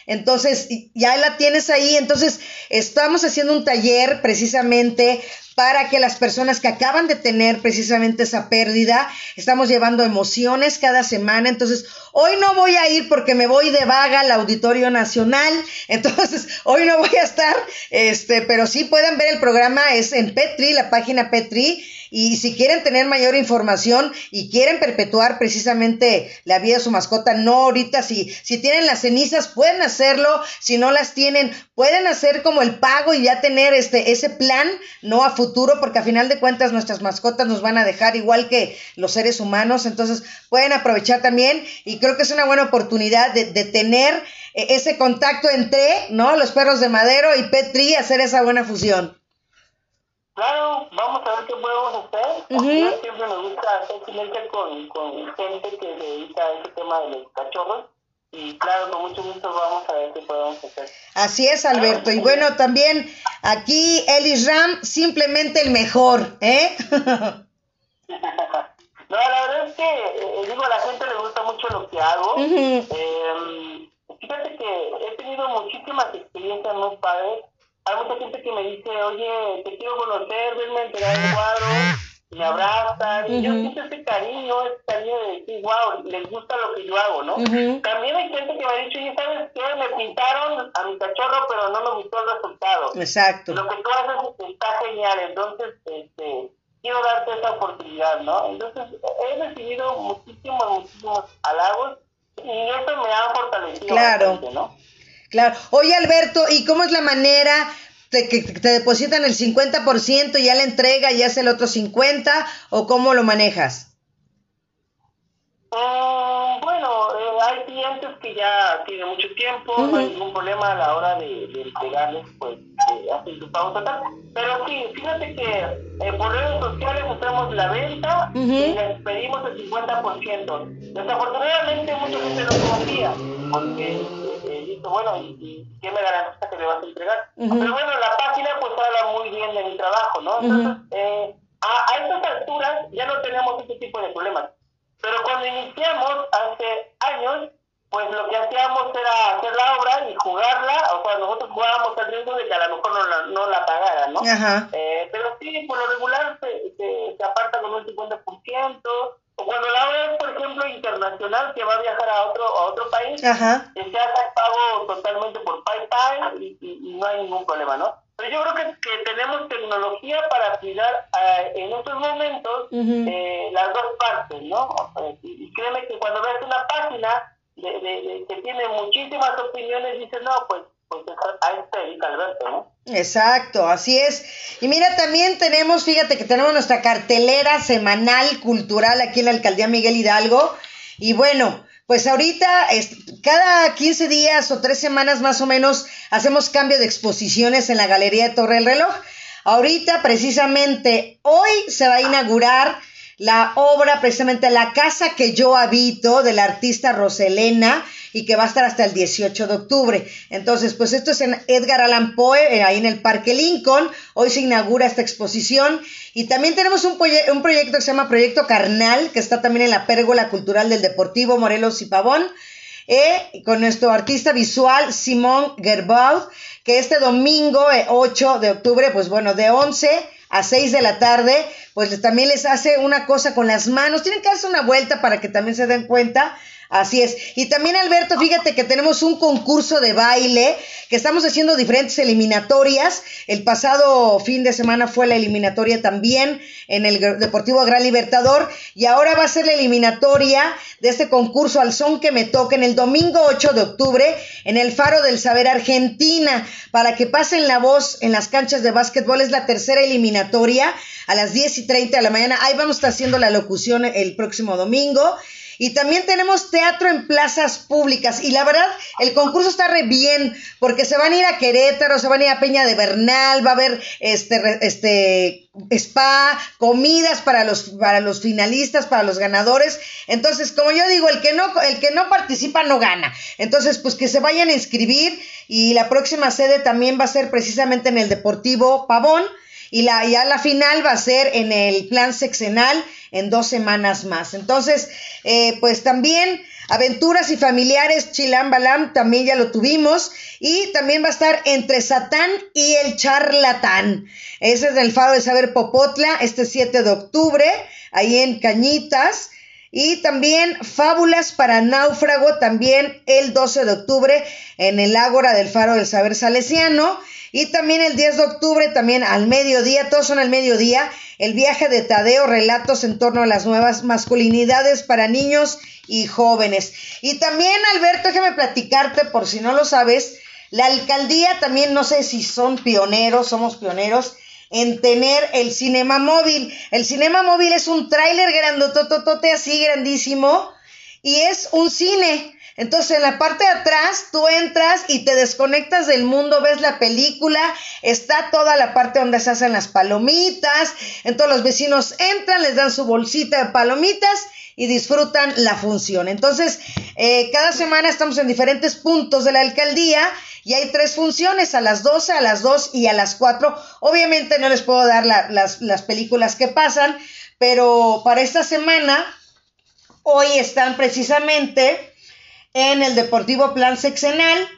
entonces, ya la tienes ahí. Entonces, estamos haciendo un taller precisamente para que las personas que acaban de tener precisamente esa pérdida, estamos llevando emociones cada semana, entonces hoy no voy a ir porque me voy de vaga al Auditorio Nacional, entonces hoy no voy a estar, este, pero sí pueden ver el programa, es en Petri, la página Petri, y si quieren tener mayor información y quieren perpetuar precisamente la vida de su mascota, no ahorita, si, si tienen las cenizas pueden hacerlo, si no las tienen, pueden hacer como el pago y ya tener este, ese plan, no a futuro, porque a final de cuentas nuestras mascotas nos van a dejar igual que los seres humanos, entonces pueden aprovechar también y creo que es una buena oportunidad de, de tener eh, ese contacto entre, ¿no? Los perros de madero y Petri, hacer esa buena fusión. Claro, vamos a ver qué podemos hacer. Uh siempre nos gusta hacer silencio con, con gente que se dedica a ese tema de los cachorros. Y claro, con mucho gusto vamos a ver qué podemos hacer. Así es, Alberto. Y bueno, también aquí Elis Ram, simplemente el mejor, ¿eh? no, la verdad es que, eh, digo, a la gente le gusta mucho lo que hago. eh, fíjate que he tenido muchísimas experiencias muy padres hay mucha gente que me dice, oye, te quiero conocer, venme a entregar el cuadro, me abrazan, y yo siento ese cariño, ese cariño de decir, wow, les gusta lo que yo hago, ¿no? También hay gente que me ha dicho, oye, ¿sabes qué? Me pintaron a mi cachorro, pero no me gustó el resultado. Exacto. Lo que tú haces está genial, entonces, este, quiero darte esa oportunidad, ¿no? Entonces, he recibido muchísimos, muchísimos halagos, y eso me ha fortalecido claro. bastante, ¿no? Claro. Oye, Alberto, ¿y cómo es la manera de que te depositan el 50% y ya la entrega y hace el otro 50% o cómo lo manejas? Mm, bueno, eh, hay clientes que ya tienen mucho tiempo, no hay ningún problema a la hora de, de entregarles, pues, eh, hacen su pago total. Pero sí, fíjate que eh, por redes sociales hacemos la venta y les pedimos el 50%. Desafortunadamente mucha gente no confía, porque dice, bueno, ¿y, y qué me garantiza que le vas a entregar? Pero bueno, la página pues habla muy bien de mi trabajo, ¿no? Entonces, a, a estas alturas ya no tenemos ese tipo de problemas. Pero cuando iniciamos hace años, pues lo que hacíamos era hacer la obra y jugarla, o sea, nosotros jugábamos al riesgo de que a lo mejor no la, no la pagaran, ¿no? Eh, pero sí, por lo regular se, se, se aparta con un 50%, o cuando la obra es, por ejemplo, internacional, que va a viajar a otro a otro país, Ajá. se hace el pago totalmente por PayPal y, y, y no hay ningún problema, ¿no? Pero yo creo que, que tenemos tecnología para cuidar uh, en estos momentos uh -huh. eh, las dos partes, ¿no? Y, y, créeme que cuando ves una página de, de, de, que tiene muchísimas opiniones, dices, no, pues, pues a Alberto, ¿no? Exacto, así es. Y mira, también tenemos, fíjate que tenemos nuestra cartelera semanal cultural aquí en la Alcaldía Miguel Hidalgo. Y bueno, pues ahorita, cada 15 días o tres semanas más o menos, hacemos cambio de exposiciones en la Galería de Torre del Reloj. Ahorita, precisamente, hoy se va a inaugurar la obra, precisamente La casa que yo habito, de la artista Roselena, y que va a estar hasta el 18 de octubre. Entonces, pues esto es en Edgar Allan Poe, ahí en el Parque Lincoln. Hoy se inaugura esta exposición. Y también tenemos un, un proyecto que se llama Proyecto Carnal, que está también en la Pérgola Cultural del Deportivo Morelos y Pavón. Eh, con nuestro artista visual Simón Gerbaud, que este domingo eh, 8 de octubre, pues bueno, de 11 a 6 de la tarde, pues también les hace una cosa con las manos. Tienen que darse una vuelta para que también se den cuenta. Así es. Y también, Alberto, fíjate que tenemos un concurso de baile, que estamos haciendo diferentes eliminatorias. El pasado fin de semana fue la eliminatoria también en el Deportivo Gran Libertador. Y ahora va a ser la eliminatoria de este concurso al son que me toca en el domingo 8 de octubre en el Faro del Saber Argentina. Para que pasen la voz en las canchas de básquetbol. Es la tercera eliminatoria a las 10 y 30 de la mañana. Ahí vamos a estar haciendo la locución el próximo domingo. Y también tenemos teatro en plazas públicas. Y la verdad, el concurso está re bien, porque se van a ir a Querétaro, se van a ir a Peña de Bernal, va a haber este, este spa, comidas para los, para los finalistas, para los ganadores. Entonces, como yo digo, el que no, el que no participa no gana. Entonces, pues que se vayan a inscribir. Y la próxima sede también va a ser precisamente en el Deportivo Pavón. Y la, ya la final va a ser en el plan sexenal en dos semanas más. Entonces, eh, pues también Aventuras y familiares, Chilam Balam, también ya lo tuvimos. Y también va a estar entre Satán y el charlatán. Ese es el Faro de Saber Popotla, este 7 de octubre, ahí en Cañitas. Y también Fábulas para Náufrago, también el 12 de octubre en el Ágora del Faro del Saber Salesiano. Y también el 10 de octubre, también al mediodía, todos son al mediodía, el viaje de Tadeo, relatos en torno a las nuevas masculinidades para niños y jóvenes. Y también, Alberto, déjame platicarte, por si no lo sabes, la alcaldía también, no sé si son pioneros, somos pioneros, en tener el cinema móvil. El cinema móvil es un tráiler grandototote así grandísimo y es un cine. Entonces en la parte de atrás tú entras y te desconectas del mundo, ves la película, está toda la parte donde se hacen las palomitas, entonces los vecinos entran, les dan su bolsita de palomitas y disfrutan la función. Entonces, eh, cada semana estamos en diferentes puntos de la alcaldía y hay tres funciones, a las 12, a las 2 y a las 4. Obviamente no les puedo dar las, las películas que pasan, pero para esta semana, hoy están precisamente en el Deportivo Plan Sexenal,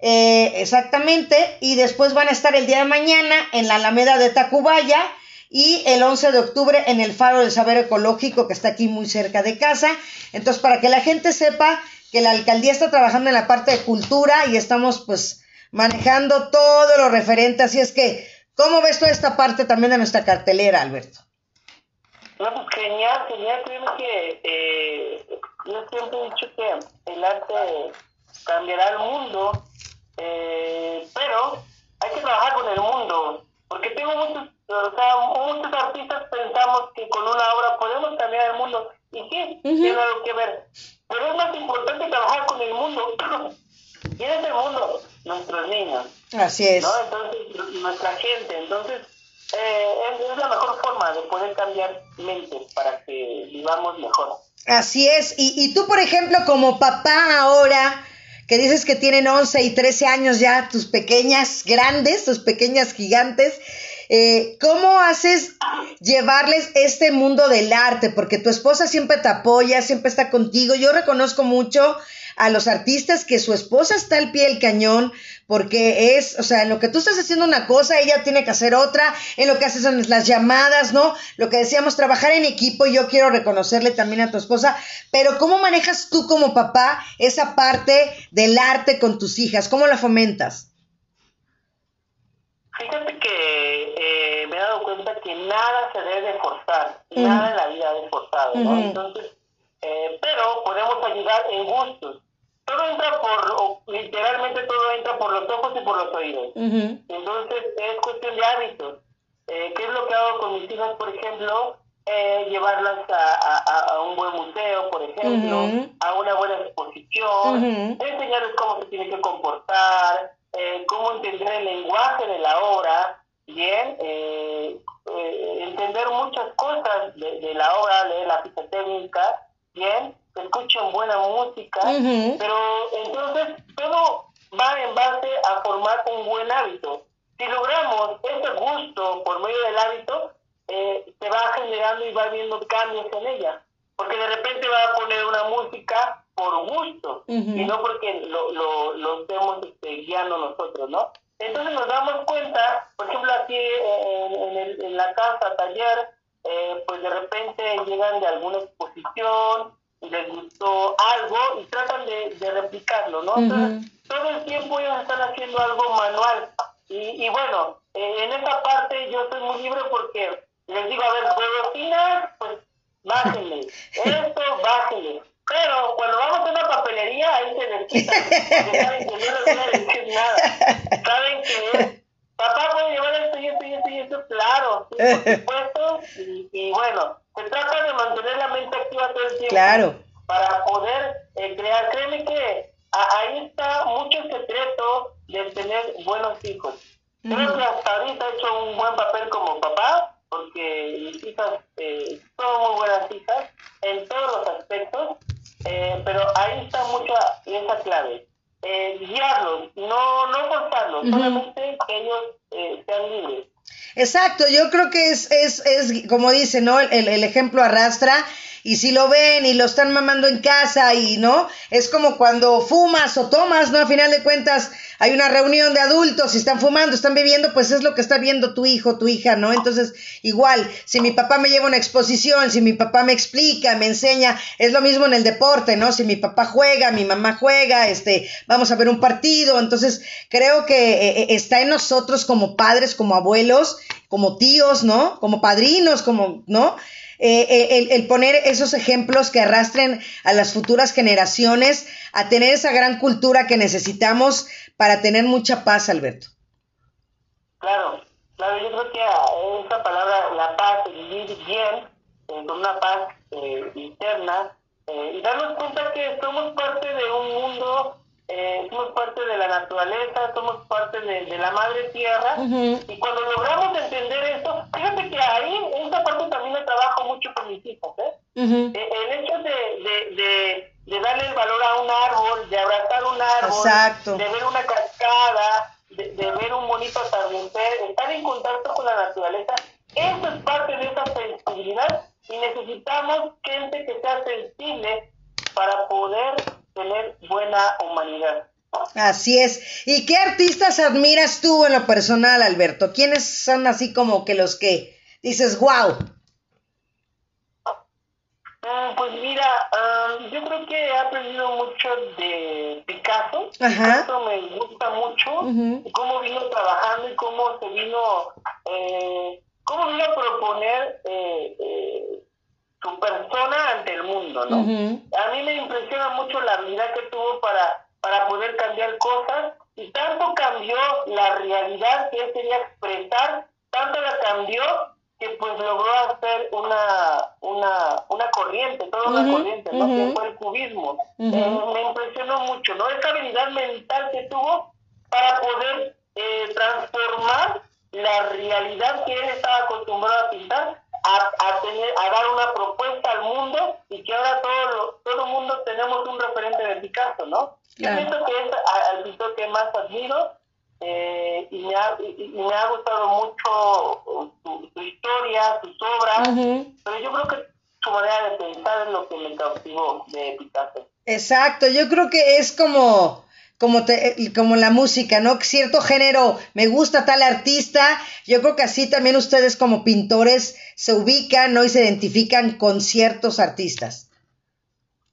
eh, exactamente, y después van a estar el día de mañana en la Alameda de Tacubaya y el 11 de octubre en el Faro del Saber Ecológico que está aquí muy cerca de casa. Entonces, para que la gente sepa que la alcaldía está trabajando en la parte de cultura y estamos pues manejando todo lo referente, así es que, ¿cómo ves toda esta parte también de nuestra cartelera, Alberto? No, pues genial, genial, creo que eh, yo siempre he dicho que el arte cambiará el mundo, eh, pero hay que trabajar con el mundo, porque tengo muchos, o sea, muchos artistas pensamos que con una obra podemos cambiar el mundo, y sí, tiene algo que ver, pero es más importante trabajar con el mundo. ¿Quién es el mundo? Nuestros niños. Así es. ¿no? Entonces, nuestra gente. Entonces, eh, es, la mejor forma de poder cambiar mentes para que vivamos mejor. Así es. Y, y tú, por ejemplo, como papá ahora, que dices que tienen 11 y 13 años ya, tus pequeñas grandes, tus pequeñas gigantes, eh, ¿cómo haces llevarles este mundo del arte? Porque tu esposa siempre te apoya, siempre está contigo. Yo reconozco mucho a los artistas que su esposa está al pie del cañón, porque es, o sea, en lo que tú estás haciendo una cosa, ella tiene que hacer otra, en lo que haces son las llamadas, ¿no? Lo que decíamos, trabajar en equipo, yo quiero reconocerle también a tu esposa, pero ¿cómo manejas tú como papá esa parte del arte con tus hijas? ¿Cómo la fomentas? Fíjate que eh, me he dado cuenta que nada se debe forzar, nada en la vida es forzado, ¿no? Entonces, eh, pero podemos ayudar en gustos. Todo entra por, literalmente todo entra por los ojos y por los oídos. Entonces es cuestión de hábitos. Eh, ¿Qué es lo que hago con mis hijas, por ejemplo? Eh, llevarlas a, a, un buen museo, por ejemplo, a una buena exposición, enseñarles cómo se tiene que comportar, eh, cómo entender el lenguaje de la obra, bien, eh, entender muchas cosas de, de, la obra, leer la ficha técnica, bien, escuchan buena música, pero entonces todo va en base a formar un buen hábito. Si logramos ese gusto por medio del hábito, eh, se va generando y va viendo cambios en ella. Porque de repente va a poner una música por gusto y no porque lo, lo, lo estemos este, guiando nosotros, ¿no? Entonces nos damos cuenta, por ejemplo, aquí en, en la casa, taller, eh, pues de repente llegan de alguna exposición, les gustó algo y tratan de, de replicarlo, ¿no? Entonces, todo el tiempo ellos están haciendo algo manual. Y, y bueno, eh, en esa parte yo soy muy libre porque les digo, a ver, golosinas, pues bájenle, esto, bájenle. Pero cuando vamos a una papelería, ahí se les quita, saben que no les voy a decir nada. Saben que es papá puede llevar esto y esto y esto y esto, claro, sí, por supuesto, y, y, bueno, se trata de mantener la mente activa todo el tiempo claro. para poder eh, crear, créeme que a, ahí está mucho secreto de tener buenos hijos. Creo que hasta ahorita he hecho un buen papel como papá, porque mis hijas eh, son muy buenas hijas en todos los aspectos, eh, pero ahí está mucho esa clave eh, guiarlos, no, no forzarlos, solamente que ellos eh, sean libres. Exacto, yo creo que es, es, es como dice, ¿no? El, el ejemplo arrastra y si lo ven y lo están mamando en casa y no, es como cuando fumas o tomas, ¿no? A final de cuentas hay una reunión de adultos y están fumando, están bebiendo, pues es lo que está viendo tu hijo, tu hija, ¿no? Entonces, igual, si mi papá me lleva una exposición, si mi papá me explica, me enseña, es lo mismo en el deporte, ¿no? Si mi papá juega, mi mamá juega, este, vamos a ver un partido, entonces creo que eh, eh, está en nosotros como padres, como abuelos, como tíos, ¿no? Como padrinos, como, ¿no? Eh, el, poner esos ejemplos que arrastren a las futuras generaciones a tener esa gran cultura que necesitamos para tener mucha paz, Alberto. Claro, claro, yo creo que esa palabra, la paz, vivir bien, con una paz interna, y darnos cuenta que somos parte de un mundo eh, somos parte de la naturaleza, somos parte de, la madre tierra, y cuando logramos entender eso, fíjate que ahí, en esa parte también me trabajo mucho con mis hijos, ¿eh? eh el hecho de, de, de, darle el valor a un árbol, de abrazar un árbol, de ver una cascada, de, ver un bonito atardecer, estar en contacto con la naturaleza, eso es parte de esa sensibilidad y necesitamos gente que sea sensible para poder tener buena humanidad. Así es. ¿Y qué artistas admiras tú en lo personal, Alberto? ¿Quiénes son así como que los que dices, wow? Mm, pues mira, yo creo que he aprendido mucho de Picasso. Ajá. Picasso me gusta mucho. Cómo vino trabajando y cómo se vino, eh, cómo vino a proponer eh, eh, su persona ante el mundo, ¿no? A mí me impresiona mucho la habilidad que tuvo para, para poder cambiar cosas y tanto cambió la realidad que él quería expresar, tanto la cambió que pues logró hacer una, una, una corriente, toda una corriente, ¿no? Que fue el cubismo. Eh, me impresionó mucho, ¿no? Esa habilidad mental que tuvo para poder eh, transformar la realidad que él estaba acostumbrado a pintar a, tener, a dar una propuesta al mundo y que ahora todo, todo el mundo tenemos un referente de Picasso, ¿no? Yo pienso que es al pintor que más admiro eh, y, me ha, y, me ha gustado mucho su, historia, sus obras, pero yo creo que su manera de pensar es lo que me cautivó de Picasso. Exacto, yo creo que es como como, te, como la música, ¿no? Cierto género, me gusta tal artista, yo creo que así también ustedes como pintores se ubican, ¿no? Y se identifican con ciertos artistas.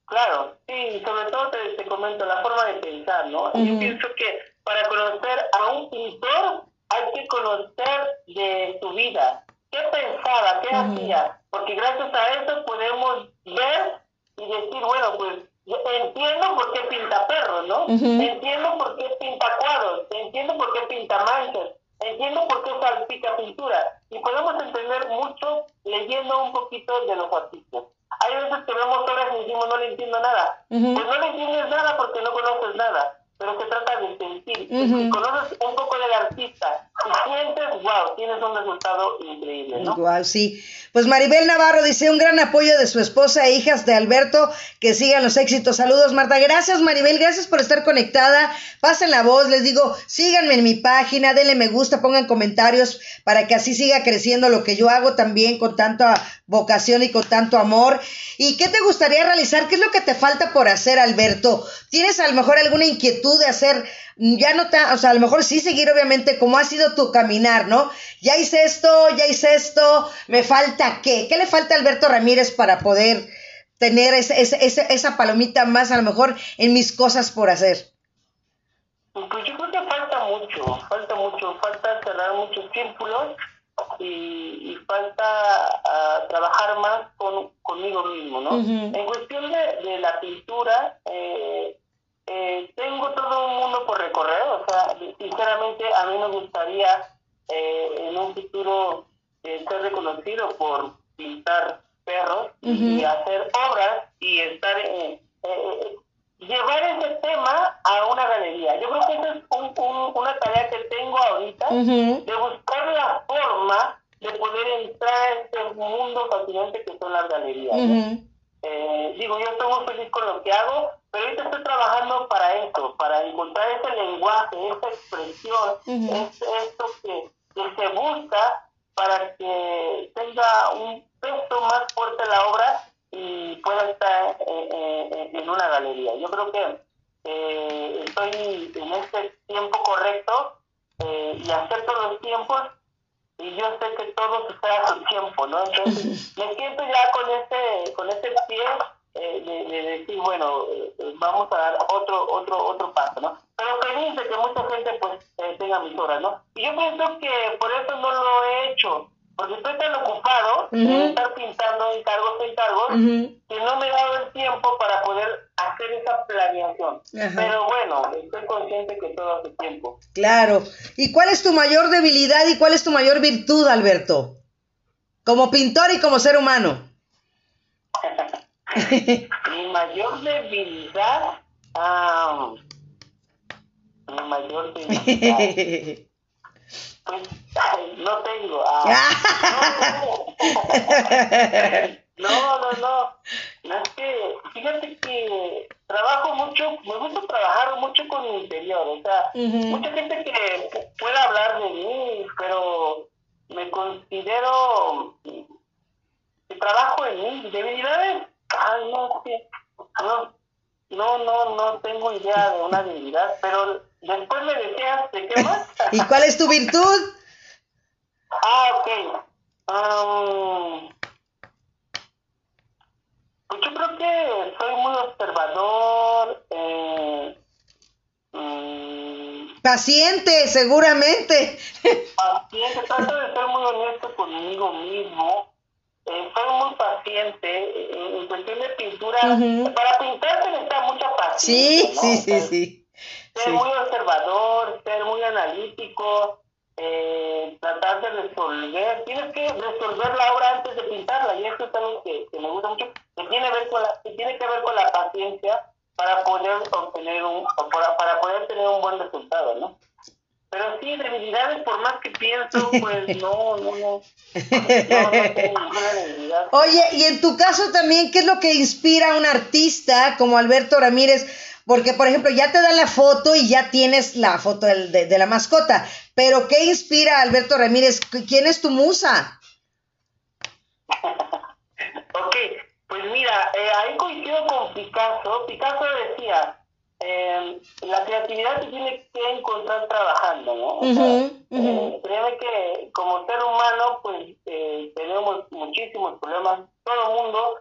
Claro, sí, sobre todo te, comento la forma de pensar, ¿no? Yo pienso que para conocer a un pintor hay que conocer de su vida, qué pensaba, qué hacía, porque gracias a eso podemos ver y decir, bueno, pues entiendo por qué pinta perros, ¿no? Entiendo por qué pinta cuadros, entiendo por qué pinta manchas, entiendo por qué salpica pintura. Y podemos entender mucho leyendo un poquito de los artistas. Hay veces que vemos obras y decimos no le entiendo nada. Pues no le entiendes nada porque no conoces nada pero se trata de sentir. Si conoces un poco del artista wow, tienes un resultado increíble, ¿no? Wow, sí. Pues Maribel Navarro dice un gran apoyo de su esposa e hijas de Alberto, que sigan los éxitos. Saludos, Marta. Gracias, Maribel, gracias por estar conectada. Pasen la voz, les digo, síganme en mi página, denle me gusta, pongan comentarios para que así siga creciendo lo que yo hago también con tanta vocación y con tanto amor. ¿Y qué te gustaría realizar? ¿Qué es lo que te falta por hacer, Alberto? ¿Tienes a lo mejor alguna inquietud? de hacer, ya no tan, o sea, a lo mejor sí seguir obviamente como ha sido tu caminar, ¿no? Ya hice esto, ya hice esto, me falta qué, ¿qué le falta a Alberto Ramírez para poder tener ese, ese, esa palomita más a lo mejor en mis cosas por hacer? Pues yo creo que falta mucho, falta mucho, falta cerrar muchos círculos y, falta ah, trabajar más con, conmigo mismo, ¿no? En cuestión de, de la pintura, eh, eh, tengo todo un mundo por recorrer, o sea, sinceramente a mí me gustaría eh, en un futuro eh, ser reconocido por pintar perros y hacer obras y estar llevar ese tema a una galería. Yo creo que esa es una tarea que tengo ahorita de buscar la forma de poder entrar a este mundo fascinante que son las galerías. digo, yo estoy muy feliz con lo que hago, pero ahorita estoy trabajando para eso, para encontrar ese lenguaje, esa expresión, esto que, se busca para que tenga un peso más fuerte la obra y, vida. Yo creo que eh, estoy en este tiempo correcto eh, y acepto los tiempos y yo sé que todo sucede a su tiempo, ¿no? Entonces me siento ya con este, con este pie eh, de, decir, bueno, eh, vamos a dar otro, otro, otro paso, ¿no? Pero feliz de que mucha gente pues tenga mis horas, ¿no? Y yo pienso que por eso no lo he hecho, porque estoy tan ocupado de estar pintando encargos, encargos, que no me he dado el tiempo para poder hacer esa planeación. Pero bueno, estoy consciente que todo hace tiempo. Claro. ¿Y cuál es tu mayor debilidad y cuál es tu mayor virtud, Alberto? Como pintor y como ser humano. Mi mayor debilidad. Ah, mi mayor debilidad. Pues no tengo. Ah, no, no, no. No es que, fíjate que trabajo mucho, me gusta trabajar mucho con mi interior. O sea, mucha gente que puede hablar de mí, pero me considero que trabajo en mí. Debilidades, ay, no sé. No, no, no, no tengo idea de una debilidad, pero después me decías de qué más. ¿Y cuál es tu virtud? Ah, ok. Um, pues yo creo que soy muy observador. Eh, mm, paciente, seguramente. Paciente, trato de ser muy honesto conmigo mismo. Eh, soy muy paciente en cuestión de pintura. Para pintar se necesita mucha paciencia. Sí, sí, sí, sí. Ser muy observador, ser muy analítico, eh, tratar de resolver. Tienes que resolver la obra antes de pintarla y eso es algo que, me gusta mucho, que tiene, ver con la, que tiene que ver con la paciencia para poder obtener un, para, para poder tener un buen resultado, ¿no? Pero sí, debilidades, por más que pienso, pues no, no, no. Oye, y en tu caso también, ¿qué es lo que inspira a un artista como Alberto Ramírez? Porque, por ejemplo, ya te dan la foto y ya tienes la foto de, de, la mascota. Pero, ¿qué inspira a Alberto Ramírez? ¿Quién es tu musa? ok, pues mira, eh, ahí coincido con Picasso. Picasso decía, eh, la creatividad se tiene que encontrar trabajando, ¿no? O eh, créeme que como ser humano, pues eh, tenemos muchísimos problemas, todo el mundo,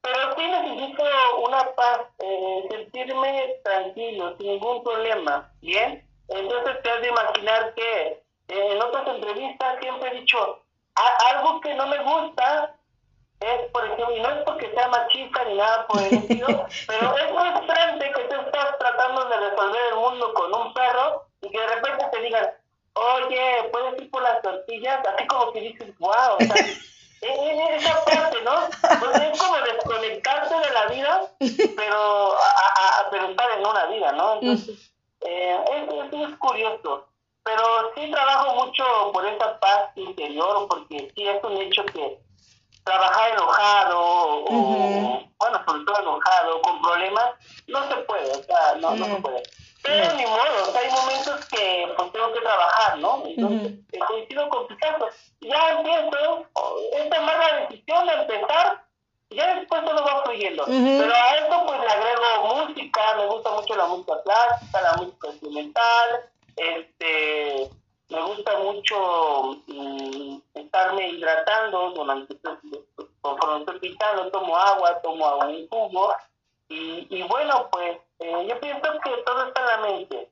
pero sí necesito una paz, sentirme tranquilo, sin ningún problema, ¿bien? Entonces te has de imaginar que en otras entrevistas siempre he dicho, algo que no me gusta es, por ejemplo, y no es porque sea machista ni nada por el estilo, pero es frustrante que tú estás tratando de resolver el mundo con un perro y que de repente te digan, oye, puedes ir por las tortillas, así como que dices, wow, o sea, es esa parte, ¿no? Pues es como desconectarte de la vida, pero, a, a, pero estar en una vida, ¿no? Entonces, eh, es, es, es curioso pero sí trabajo mucho por esa paz interior, porque sí es un hecho que trabajar enojado o, bueno, sobre todo enojado, con problemas, no se puede, o sea, no, no se puede. Pero ni modo, o sea, hay momentos que pues tengo que trabajar, ¿no? Entonces, uh coincido con Picasso. Ya empiezo, es tomar la decisión de empezar, ya después todo va fluyendo. Pero a eso pues le agrego música, me gusta mucho la música clásica, la música instrumental, este me gusta mucho mm, estarme hidratando durante conforme estoy pintando, tomo agua, tomo agua en jugo y, y bueno pues eh, yo pienso que todo está en la mente.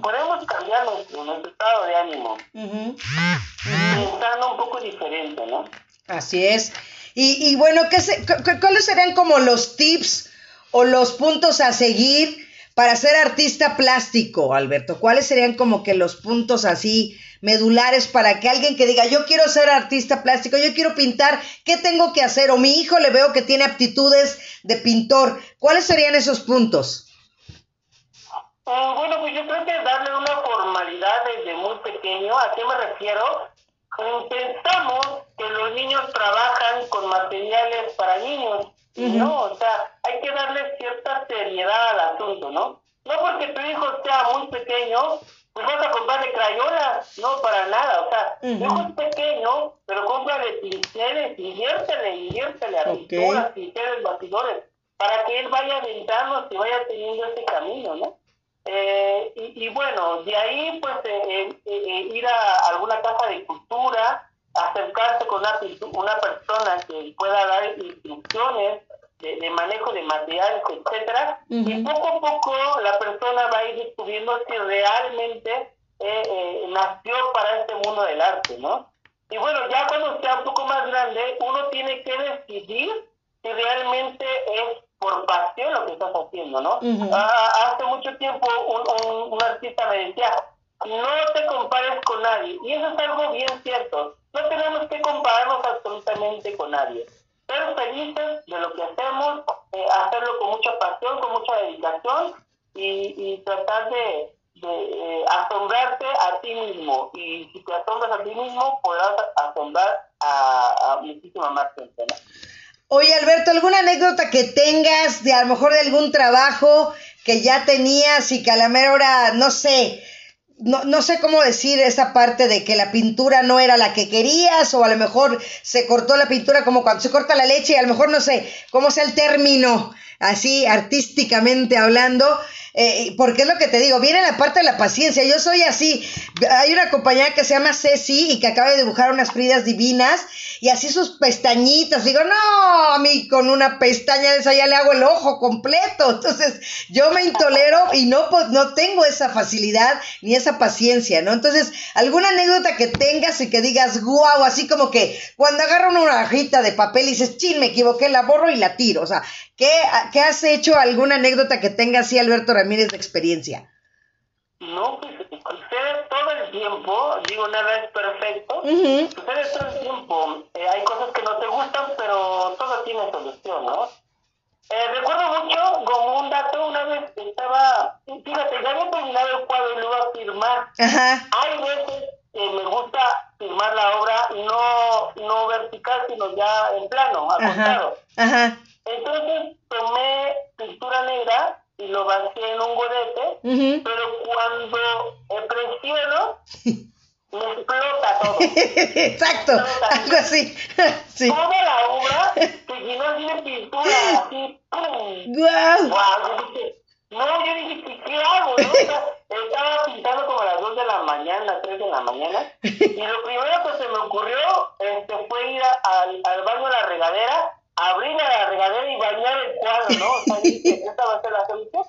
Podemos cambiar nuestro, nuestro, estado de ánimo. Pensando un poco diferente ¿no? así es. Y, y bueno ¿qué se, ¿cuáles serían como los tips o los puntos a seguir para ser artista plástico, Alberto, ¿cuáles serían como que los puntos así medulares para que alguien que diga, yo quiero ser artista plástico, yo quiero pintar, ¿qué tengo que hacer? O mi hijo le veo que tiene aptitudes de pintor, ¿cuáles serían esos puntos? Eh, bueno, pues yo creo que darle una formalidad desde muy pequeño, ¿a qué me refiero? Pensamos que los niños trabajan con materiales para niños, ¿no? O sea, hay que darle cierta seriedad al asunto, ¿no? No porque tu hijo sea muy pequeño, pues vas a comprarle crayolas, no para nada, o sea, tu hijo es pequeño, pero cómprale pinceles, inviértele, inviértele a pinturas, pinceles, batidores, para que él vaya adentrando y vaya teniendo ese camino, ¿no? Eh, y, bueno, de ahí pues eh, eh, ir a alguna casa de cultura, acercarse con una, una persona que pueda dar instrucciones de, manejo de materiales, etcétera, y poco a poco la persona va a ir descubriendo si realmente nació para este mundo del arte, ¿no? Y bueno, ya cuando sea un poco más grande, uno tiene que decidir si realmente es por pasión lo que estás haciendo, ¿no? Ah, hace mucho tiempo un, un, artista me decía, no te compares con nadie. Y eso es algo bien cierto. No tenemos que compararnos absolutamente con nadie. Ser felices de lo que hacemos, eh, hacerlo con mucha pasión, con mucha dedicación y, y tratar de, eh, asombrarte a ti mismo. Y si te asombras a ti mismo, podrás asombrar a, a muchísima más gente, ¿no? Oye, Alberto, ¿alguna anécdota que tengas de a lo mejor de algún trabajo que ya tenías y que a la mera hora, no sé, no, no sé cómo decir esa parte de que la pintura no era la que querías o a lo mejor se cortó la pintura como cuando se corta la leche y a lo mejor no sé cómo sea el término así artísticamente hablando, eh, porque es lo que te digo, viene la parte de la paciencia. Yo soy así. Hay una compañera que se llama Ceci y que acaba de dibujar unas fridas divinas y así sus pestañitas. Digo, no, a mí con una pestaña de esa ya le hago el ojo completo. Entonces, yo me intolero y no, no tengo esa facilidad ni esa paciencia, ¿no? Entonces, alguna anécdota que tengas y que digas, guau, así como que cuando agarro una hojita de papel y dices, chin, me equivoqué, la borro y la tiro. O sea, ¿qué, qué has hecho? ¿Alguna anécdota que tengas así, Alberto Ramírez, de experiencia? No, pues sucede todo el tiempo, digo, nada es perfecto, sucede todo el tiempo, eh, hay cosas que no te gustan, pero todo tiene solución, ¿no? Eh, recuerdo mucho, como un dato, una vez estaba, fíjate, ya había terminado el cuadro y lo iba a firmar. Hay veces que me gusta firmar la obra no, no vertical, sino ya en plano, acostado. Exacto, algo así. sí. Toda la obra se llenó así de pintura, así, ¡pum! ¡Guau! Wow. Yo dije, no, yo dije, ¿qué, hago? No? estaba pintando como a las 2 de la mañana, 3 de la mañana, y lo primero que se me ocurrió este, fue ir al, al baño de la regadera abrir la regadera y bañar el cuadro, ¿no? O sea, dije, esta va a ser la solución.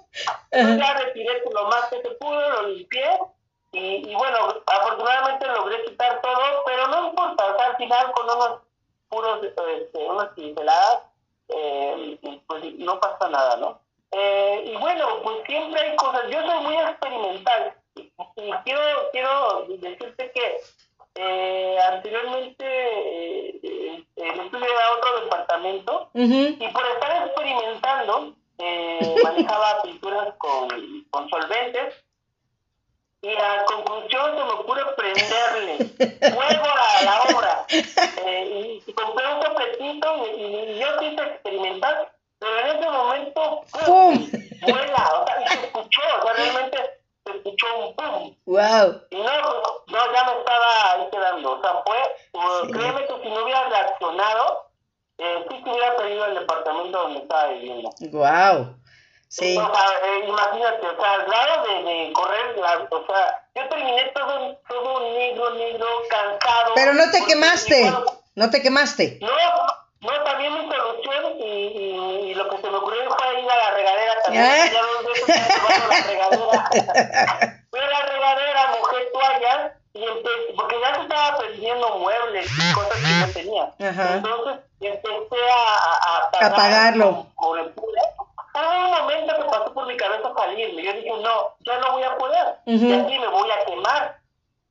Entonces ya retiré lo más que se pudo, lo limpié y, y bueno, afortunadamente logré quitar todo, pero no importa, o sea, al final con unos puros, este, unas pinceladas, eh, pues no pasa nada, ¿no? Eh, y bueno, pues siempre hay cosas, yo soy muy experimental y, y quiero, quiero decirte que eh, anteriormente eh, eh, estuve a otro departamento y por estar experimentando eh, manejaba pinturas con, con solventes y a conclusión se me ocurre prenderle fuego a la obra eh, y, compré un sopletito y, y, yo quise experimentar pero en ese momento ¡pum! vuela o sea y se escuchó o sea realmente se escuchó un pum. Wow. Y no, no, ya me estaba ahí quedando. O sea, fue, sí. créeme que si no hubiera reaccionado, eh, sí se hubiera perdido el departamento donde estaba viviendo. Wow. Sí. O sea, eh, imagínate, o sea, al grado de, de correr, la, o sea, yo terminé todo, todo negro, negro, cansado. Pero no te quemaste, no te quemaste. No, no, también mi solución y, y, y, lo que se me ocurrió fue ir a la regadera también. ¿Eh? Ya dos veces me la regadera. Fui a la regadera, mojé toallas y empecé, porque ya se estaba perdiendo muebles y cosas que no tenía. Ajá. Entonces empecé a, a, a apagarlo. Con, con el un momento que pasó por mi cabeza salirme. Yo dije, no, ya no voy a poder. Uh -huh. Y aquí me voy a quemar.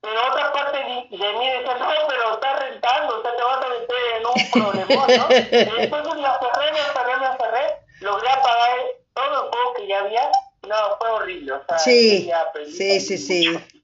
Pero otra parte de, de mí decía, no, pero está rentando, o sea, te vas a meter en un problemón, ¿no? Entonces me aferré, me aferré, me aferré, logré apagar todo el fuego que ya había, no, fue horrible, o sea, sí, sí, sí, sí.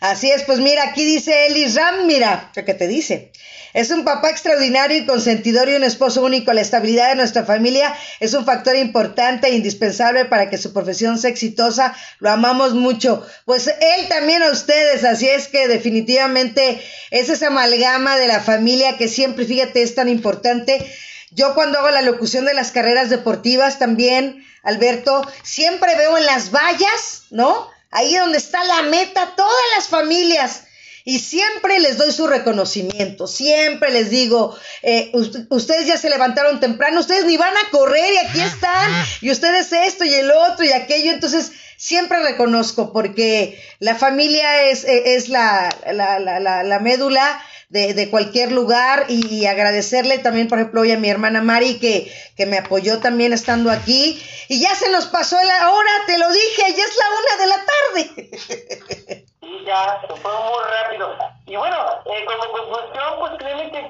Así es, pues mira, aquí dice Eli Ram, mira, lo que te dice. Es un papá extraordinario y consentidor y un esposo único. La estabilidad de nuestra familia es un factor importante e indispensable para que su profesión sea exitosa. Lo amamos mucho. Pues él también a ustedes, así es que definitivamente es esa amalgama de la familia que siempre, fíjate, es tan importante. Yo cuando hago la locución de las carreras deportivas también, Alberto, siempre veo en las vallas, ¿no? Ahí donde está la meta, todas las familias. Y siempre les doy su reconocimiento, siempre les digo, eh, ustedes ya se levantaron temprano, ustedes ni van a correr y aquí están, y ustedes esto y el otro y aquello, entonces siempre reconozco porque la familia es, es la, la, la, la médula de, de cualquier lugar y, agradecerle también, por ejemplo, hoy a mi hermana Mari que, que me apoyó también estando aquí. Y ya se nos pasó la hora, te lo dije, ya es la una de la tarde. Sí, ya, fue muy rápido. Y bueno, eh, como conclusión, pues créeme que